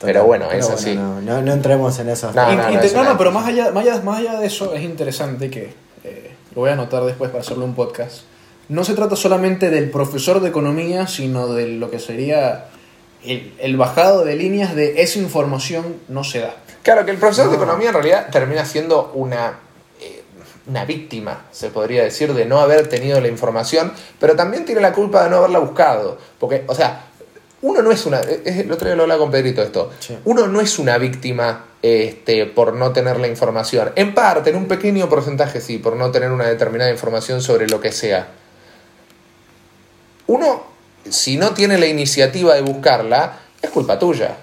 Pero bueno, Pero es bueno, así. No, no, no entremos en esos No, no, es una- pero más allá, más, allá, más allá de eso es interesante que eh, lo voy a anotar después para hacerle un podcast. No se trata solamente del profesor de economía, sino de lo que sería el, el bajado de líneas de esa información no se da. Claro, que el profesor de No. economía en realidad termina siendo una, una víctima, se podría decir, de no haber tenido la información, pero también tiene la culpa de no haberla buscado. Porque, o sea, uno no es una. es- El otro día lo hablaba con Pedrito esto. Sí. Uno no es una víctima este, por no tener la información. En parte, en un pequeño porcentaje sí, por no tener una determinada información sobre lo que sea. Uno, si no tiene la iniciativa de buscarla, es culpa tuya.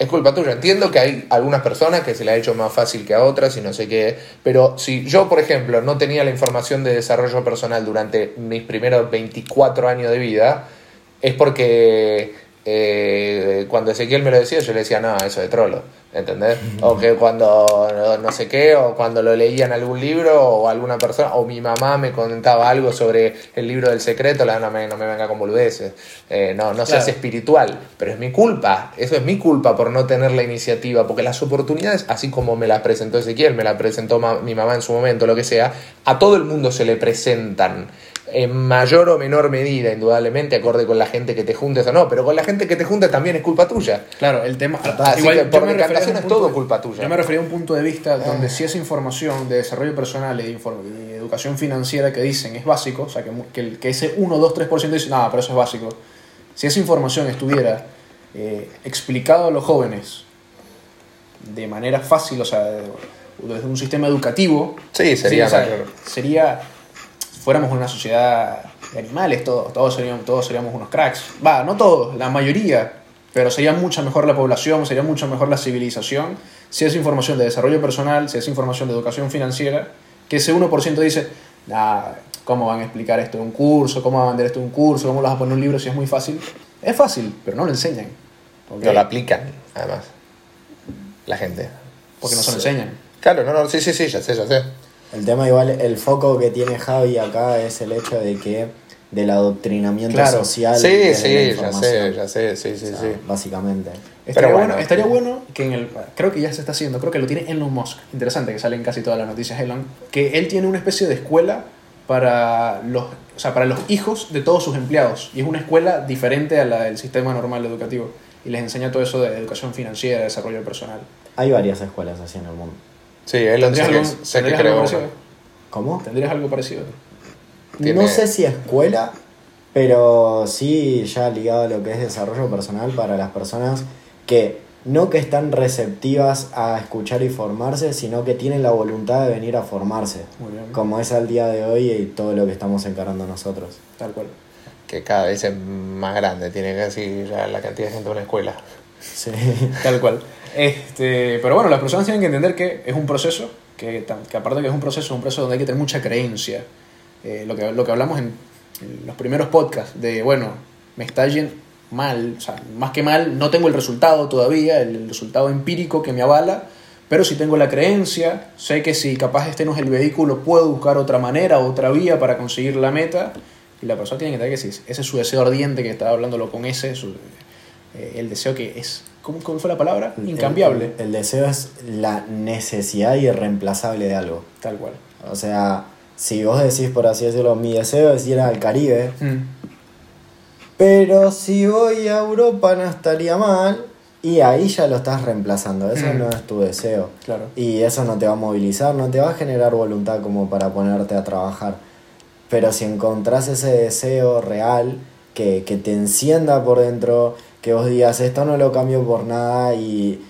Es culpa tuya. Entiendo que hay algunas personas que se le ha hecho más fácil que a otras y no sé qué. Pero si yo, por ejemplo, no tenía la información de desarrollo personal durante mis primeros 24 años de vida, es porque eh, cuando Ezequiel me lo decía, yo le decía, no, eso de trolo. ¿Entendés? O que cuando no, no sé qué, o cuando lo leía en algún libro, o alguna persona, o mi mamá me contaba algo sobre el libro del secreto, la, no, me, no me venga con boludeces. Eh, no, no seas Claro. espiritual, pero es mi culpa. Eso es mi culpa por no tener la iniciativa, porque las oportunidades, así como me las presentó Ezequiel, me las presentó ma- mi mamá en su momento, lo que sea, a todo el mundo se le presentan. En mayor o menor medida, indudablemente, acorde con la gente que te juntes o no, pero con la gente que te juntes también es culpa tuya. Claro, el tema. Así que por yo me refería a decantación es todo de- culpa tuya. Yo me refería a un punto de vista donde si esa información de desarrollo personal y de, inform- y de educación financiera que dicen es básico, o sea, que, que, que ese 1, 2, 3% dice, nada, pero eso es básico. Si esa información estuviera eh, explicado a los jóvenes de manera fácil, o sea, de- desde un sistema educativo, Sí, sería o sea, mayor. sería fuéramos una sociedad de animales todos, todos seríamos, todos seríamos unos cracks. Va, no todos, la mayoría, pero sería mucho mejor la población, sería mucho mejor la civilización si es información de desarrollo personal, si es información de educación financiera, que ese 1% dice, "Nah, ¿cómo van a explicar esto en un curso? ¿Cómo van a vender esto en un curso? ¿Cómo lo vas a poner en un libro si es muy fácil? Es fácil, pero no lo enseñan. No lo aplican, además. La gente. Porque no se lo enseñan. Claro, no, no, sí, sí, sí, ya sé, ya sé. El tema igual, el foco que tiene Javi acá es el hecho de que del adoctrinamiento Claro. social. Sí, la sí, ya sé, ya sé, sí, sí, O sea, sí. Básicamente. Estaría, Pero bueno, bueno. estaría bueno que en el. Creo que ya se está haciendo, creo que lo tiene Elon Musk. Interesante que sale en casi todas las noticias Elon. Que él tiene una especie de escuela para los, o sea, para los hijos de todos sus empleados. Y es una escuela diferente a la del sistema normal educativo. Y les enseña todo eso de educación financiera, desarrollo personal. Hay varias escuelas así en el mundo. Sí, Elon sé ¿Tendrías que, algo, sé que tendrías algo creo. parecido? ¿Cómo? ¿Tendrías algo parecido? Tiene- No sé si escuela, pero sí ya ligado a lo que es desarrollo personal para las personas que no que están receptivas a escuchar y formarse, sino que tienen la voluntad de venir a formarse, Muy bien. como es al día de hoy y todo lo que estamos encarando nosotros. Tal cual. Que cada vez es más grande, tiene casi ya la cantidad de gente en una escuela. Sí. Tal cual. Este, pero bueno, las personas tienen que entender que es un proceso, que, que aparte de que es un proceso, es un proceso donde hay que tener mucha creencia. Eh, lo, que, lo que hablamos en, los primeros podcasts, de bueno, me está yendo mal, o sea, más que mal, no tengo el resultado todavía, el, resultado empírico que me avala, pero si tengo la creencia, sé que si capaz este no es el vehículo, puedo buscar otra manera, otra vía para conseguir la meta. Y la persona tiene que entender que si ese es su deseo ardiente, que estaba hablándolo con ese, eh, el deseo que es, ¿cómo, cómo fue la palabra? Incambiable. El, el deseo es la necesidad irreemplazable de algo. Tal cual. O sea, si vos decís, por así decirlo, mi deseo es ir al Caribe, Mm, pero si voy a Europa no estaría mal, y ahí ya lo estás reemplazando. Eso Mm. no es tu deseo. claro. Y eso no te va a movilizar, no te va a generar voluntad como para ponerte a trabajar. Pero si encontrás ese deseo real que, que te encienda por dentro, que vos digas, esto no lo cambio por nada y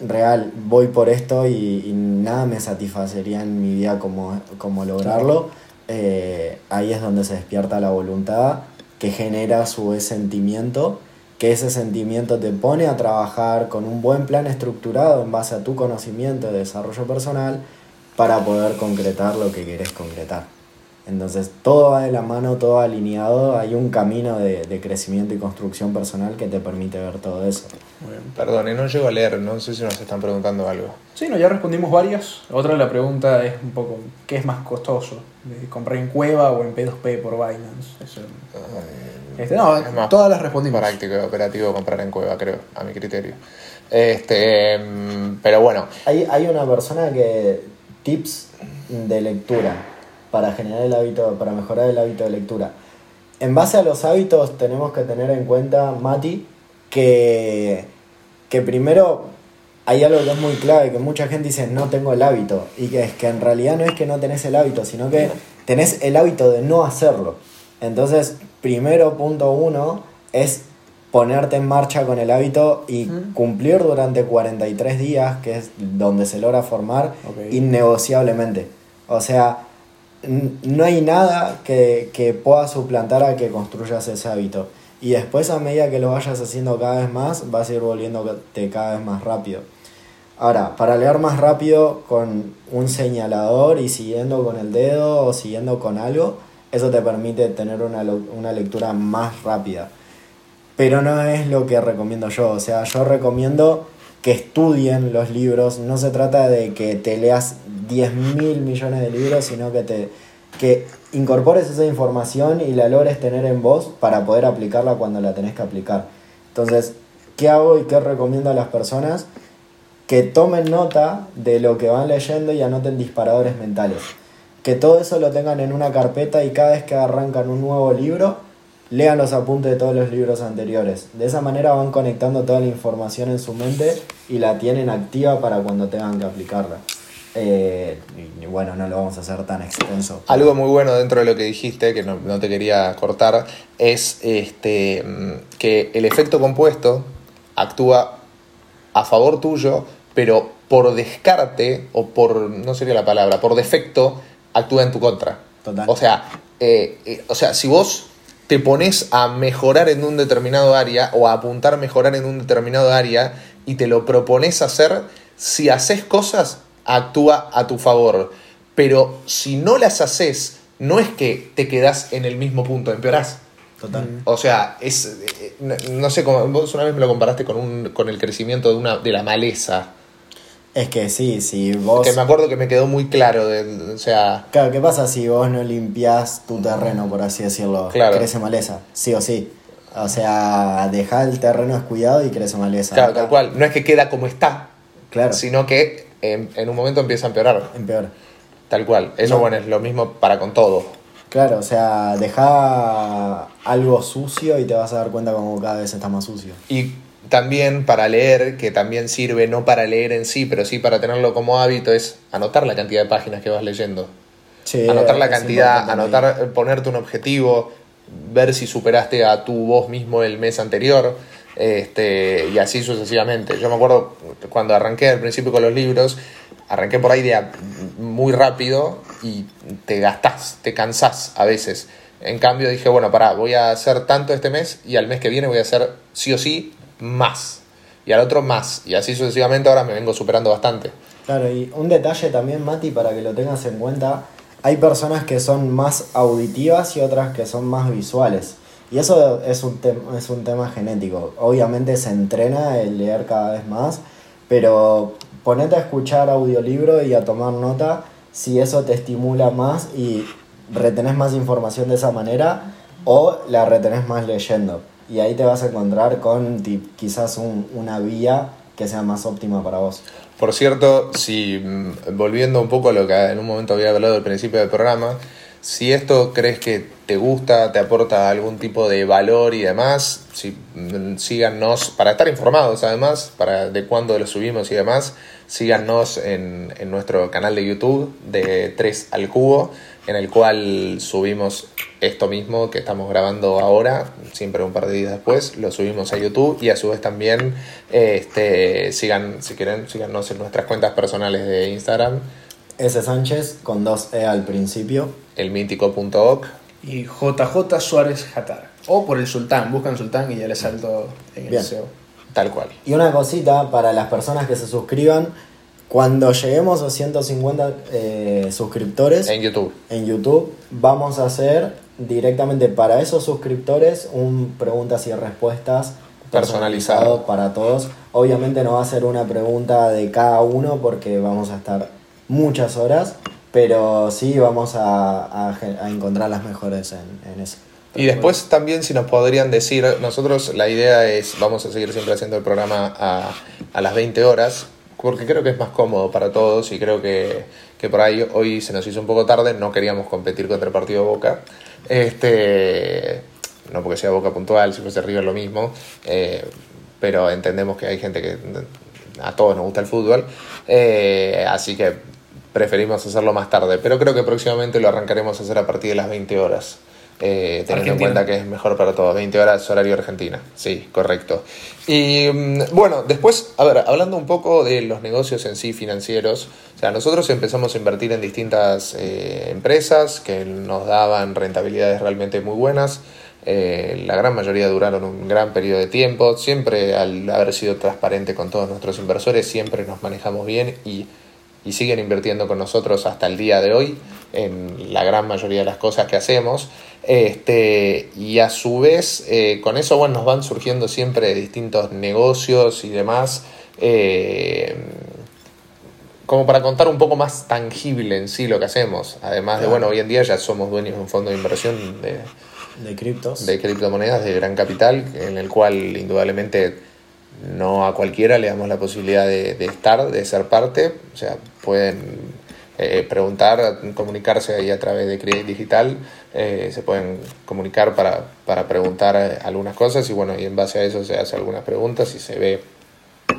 real, voy por esto y, nada me satisfacería en mi vida como, como lograrlo, eh, ahí es donde se despierta la voluntad que genera su sentimiento, que ese sentimiento te pone a trabajar con un buen plan estructurado en base a tu conocimiento de desarrollo personal para poder concretar lo que querés concretar. Entonces todo va de la mano, todo alineado, hay un camino de, de crecimiento y construcción personal que te permite ver todo eso. Muy bien. Perdón, no llego a leer, no sé si nos están preguntando algo. Sí, no, ya respondimos varias. Otra de la pregunta es un poco, ¿qué es más costoso? ¿De ¿Comprar en Cueva o en P2P por Binance? Eso- Este, no, Es más todas las respondimos. Práctico y operativo comprar en cueva, creo, a mi criterio. Este, mm, pero bueno, Hay, hay una persona que tips de lectura para generar el hábito, para mejorar el hábito de lectura. En base a los hábitos tenemos que tener en cuenta, Mati, que, que primero hay algo que es muy clave, que mucha gente dice no tengo el hábito, y que es que en realidad no es que no tenés el hábito, sino que tenés el hábito de no hacerlo. Entonces, primero punto uno es ponerte en marcha con el hábito y cumplir durante 43 días, que es donde se logra formar, innegociablemente. O sea, no hay nada que, que pueda suplantar a que construyas ese hábito. Y después, a medida que lo vayas haciendo cada vez más, vas a ir volviéndote cada vez más rápido. Ahora, para leer más rápido con un señalador y siguiendo con el dedo o siguiendo con algo, eso te permite tener una, una lectura más rápida. Pero no es lo que recomiendo yo. O sea, yo recomiendo que estudien los libros. No se trata de que te leas 10 mil millones de libros, sino que te que incorpores esa información y la logres tener en vos para poder aplicarla cuando la tenés que aplicar. Entonces, ¿qué hago y qué recomiendo a las personas? Que tomen nota de lo que van leyendo y anoten disparadores mentales. Que todo eso lo tengan en una carpeta y cada vez que arrancan un nuevo libro, lean los apuntes de todos los libros anteriores. De esa manera van conectando toda la información en su mente y la tienen activa para cuando tengan que aplicarla. Eh, y, bueno, no lo vamos a hacer tan extenso. algo muy bueno dentro de lo que dijiste, que no, no te quería cortar, es este, mm, que el efecto compuesto actúa a favor tuyo, pero por descarte, o por, no sería la palabra, por defecto, actúa en tu contra. Total. O sea, eh, eh, o sea, si vos te pones a mejorar en un determinado área o a apuntar a mejorar en un determinado área y te lo propones hacer, si haces cosas, actúa a tu favor. Pero si no las haces no es que te quedas en el mismo punto, empeorás. Total. O sea, es. eh, No, no sé cómo. Vos una vez me lo comparaste con, un, con el crecimiento de, una, de la maleza. Es que sí, si vos... Que me acuerdo que me quedó muy claro. De, o sea, Claro, ¿qué pasa si vos no limpias tu terreno, por así decirlo? Claro. Crece maleza, sí o sí. O sea, deja el terreno descuidado y crece maleza. claro, tal cual. No es que queda como está, Claro, sino que en, en un momento empieza a empeorar. empeora. Tal cual. Eso, No. bueno, es lo mismo para con todo. Claro, o sea, deja algo sucio y te vas a dar cuenta como cada vez está más sucio. Y también para leer, que también sirve no para leer en sí, pero sí para tenerlo como hábito, es anotar la cantidad de páginas que vas leyendo. Sí, anotar la cantidad, anotar, ponerte un objetivo, ver si superaste a tu vos mismo el mes anterior, este, y así sucesivamente. Yo me acuerdo cuando arranqué al principio con los libros, arranqué por ahí de muy rápido y te gastás, te cansás a veces. En cambio dije, bueno, pará, voy a hacer tanto este mes y al mes que viene voy a hacer sí o sí más. Y al otro más. Y así sucesivamente ahora me vengo superando bastante. Claro, y un detalle también, Mati, para que lo tengas en cuenta, hay personas que son más auditivas y otras que son más visuales. Y eso es un, es un tema genético. Obviamente se entrena el leer cada vez más, pero ponete a escuchar audiolibro y a tomar nota si eso te estimula más y retenés más información de esa manera o la retenés más leyendo. Y ahí te vas a encontrar con quizás un- una vía que sea más óptima para vos. Por cierto, si mm, volviendo un poco a lo que en un momento había hablado al principio del programa, si esto crees que te gusta, te aporta algún tipo de valor y demás, si, mm, síganos para estar informados además, para de cuándo lo subimos y demás, síganos en, en nuestro canal de YouTube de 3 al cubo, en el cual subimos esto mismo que estamos grabando ahora, siempre un par de días después, lo subimos a YouTube y a su vez también este, sigan, si quieren, síganos en nuestras cuentas personales de Instagram, S. Sánchez con dos E al principio. el mítico.oc. Y JJ Suárez Jatar. O por el Sultán, buscan Sultán y ya les salto en el. SEO. Tal cual. Y una cosita para las personas que se suscriban, cuando lleguemos a 150 eh, suscriptores En YouTube. en YouTube, vamos a hacer directamente para esos suscriptores un preguntas y respuestas Personalizado. para todos. Obviamente no va a ser una pregunta de cada uno porque vamos a estar muchas horas, pero sí vamos a, a encontrar las mejores en, en eso. Y después también si nos podrían decir, nosotros la idea es, vamos a seguir siempre haciendo el programa a, a las 20 horas, porque creo que es más cómodo para todos y creo que, que por ahí hoy se nos hizo un poco tarde, no queríamos competir contra el partido Boca, este, no porque sea Boca puntual, si fuese River lo mismo, eh, pero entendemos que hay gente que a todos nos gusta el fútbol, eh, así que preferimos hacerlo más tarde, pero creo que próximamente lo arrancaremos a hacer a partir de las 20 horas. Eh, teniendo en cuenta que es mejor para todos, 20 horas horario Argentina, sí, correcto. Y mm, bueno, después, a ver, hablando un poco de los negocios en sí financieros, o sea, nosotros empezamos a invertir en distintas eh, empresas que nos daban rentabilidades realmente muy buenas, eh, la gran mayoría duraron un gran periodo de tiempo, siempre al haber sido transparente con todos nuestros inversores, siempre nos manejamos bien y y siguen invirtiendo con nosotros hasta el día de hoy en la gran mayoría de las cosas que hacemos. Este, y a su vez, eh, con eso bueno, nos van surgiendo siempre distintos negocios y demás. eh, como para contar un poco más tangible en sí lo que hacemos. Además de, bueno, hoy en día ya somos dueños de un fondo de inversión de, De criptos. de criptomonedas de gran capital, en el cual indudablemente no a cualquiera le damos la posibilidad de, de estar, de ser parte. O sea, pueden eh, preguntar, comunicarse ahí a través de Credit Digital, eh, se pueden comunicar para, para preguntar eh, algunas cosas y bueno, y en base a eso se hace algunas preguntas y se ve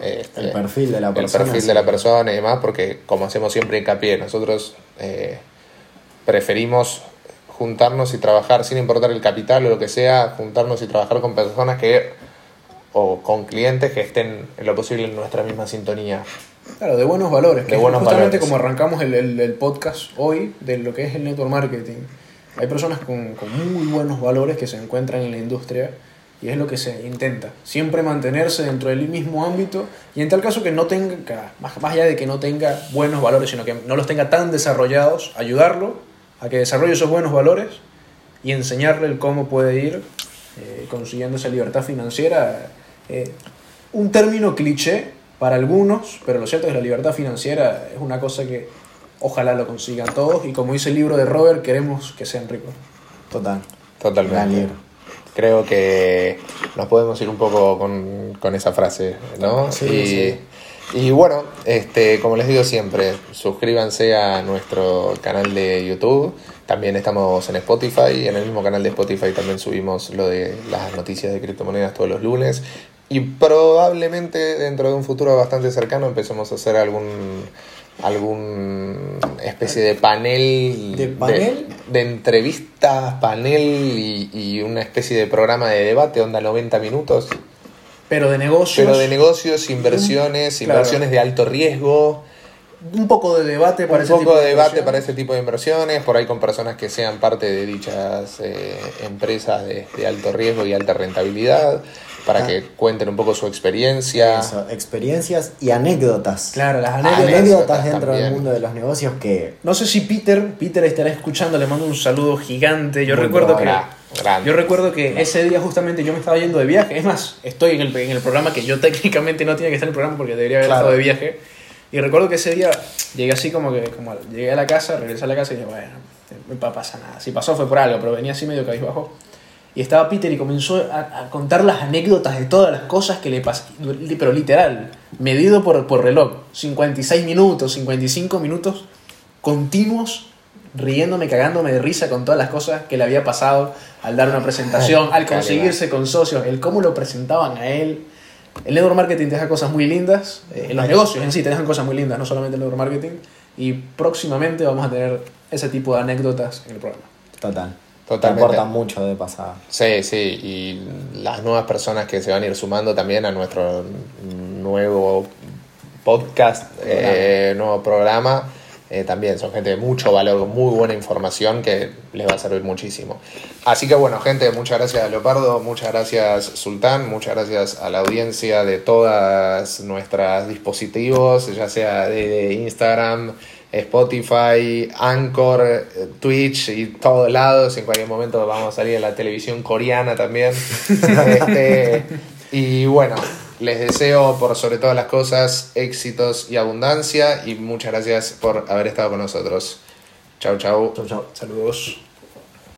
eh, El perfil de la el persona. perfil sí. de la persona y demás, porque como hacemos siempre hincapié, nosotros eh, preferimos juntarnos y trabajar sin importar el capital o lo que sea, juntarnos y trabajar con personas que o con clientes que estén en lo posible en nuestra misma sintonía. Claro, de buenos valores. De que buenos justamente valores. como arrancamos el, el- el podcast hoy de lo que es el network marketing. Hay personas con, con muy buenos valores que se encuentran en la industria y es lo que se intenta. Siempre mantenerse dentro del mismo ámbito y en tal caso que no tenga, más, más allá de que no tenga buenos valores, sino que no los tenga tan desarrollados, ayudarlo a a que desarrolle esos buenos valores y enseñarle el cómo puede ir eh, consiguiendo esa libertad financiera. Eh, un término cliché para algunos, pero lo cierto es que la libertad financiera es una cosa que ojalá lo consigan todos y como dice el libro de Robert, queremos que sean ricos. Total. Gran Totalmente. libro. Creo que nos podemos ir un poco con, con esa frase, ¿no? Sí, y, sí. y bueno, este, como les digo siempre, suscríbanse a nuestro canal de YouTube. También estamos en Spotify. En el mismo canal de Spotify también subimos lo de las noticias de criptomonedas todos los lunes. Y probablemente dentro de un futuro bastante cercano empecemos a hacer algún algún especie de panel ¿De panel? de entrevistas, panel y, y una especie de programa de debate, onda 90 minutos, Pero de negocios, pero de negocios, inversiones, Claro. inversiones de alto riesgo, un poco de debate para un ese poco tipo de debate inversiones. para ese tipo de inversiones, por ahí con personas que sean parte de dichas eh, empresas de, de alto riesgo y alta rentabilidad, para Ah. que cuenten un poco su experiencia. Eso, experiencias y anécdotas. Claro, las Anécdotas. anécdotas. Dentro también. del mundo de los negocios que No sé si Peter, Peter estará escuchando, le mando un saludo gigante. Yo Muy recuerdo que Gra- grande. yo recuerdo que ese día justamente yo me estaba yendo de viaje. Es más, estoy en el, en el programa que yo técnicamente no tenía que estar en el programa porque debería haber Claro. estado de viaje. Y recuerdo que ese día llegué así como que como llegué a la casa, regresé a la casa y dije, bueno, no pa- pasa nada. Si pasó fue por algo, pero venía así medio cabizbajo. Y estaba Peter y comenzó a, a contar las anécdotas de todas las cosas que le pasaron. Pero literal, medido por, por reloj. 56 minutos, 55 minutos continuos riéndome, cagándome de risa con todas las cosas que le había pasado al dar una presentación, al conseguirse con socios, el cómo lo presentaban a él. El network marketing te deja cosas muy lindas, eh, los negocios en sí te dejan cosas muy lindas, no solamente el network marketing. Y próximamente vamos a tener ese tipo de anécdotas en el programa. total. Totalmente. Te aportan mucho de pasada. Sí, sí, y las nuevas personas que se van a ir sumando también a nuestro nuevo podcast, eh, nuevo programa, eh, también son gente de mucho valor, con muy buena información que les va a servir muchísimo. Así que bueno, gente, muchas gracias a Leopardo, muchas gracias Sultán, muchas gracias a la audiencia de todas nuestras dispositivos, ya sea de Instagram, Spotify, Anchor, eh, Twitch y todos lados. En cualquier momento vamos a salir en la televisión coreana también. Este, y bueno, les deseo por sobre todas las cosas éxitos y abundancia y muchas gracias por haber estado con nosotros. Chau, chau. Chau, chau. Saludos.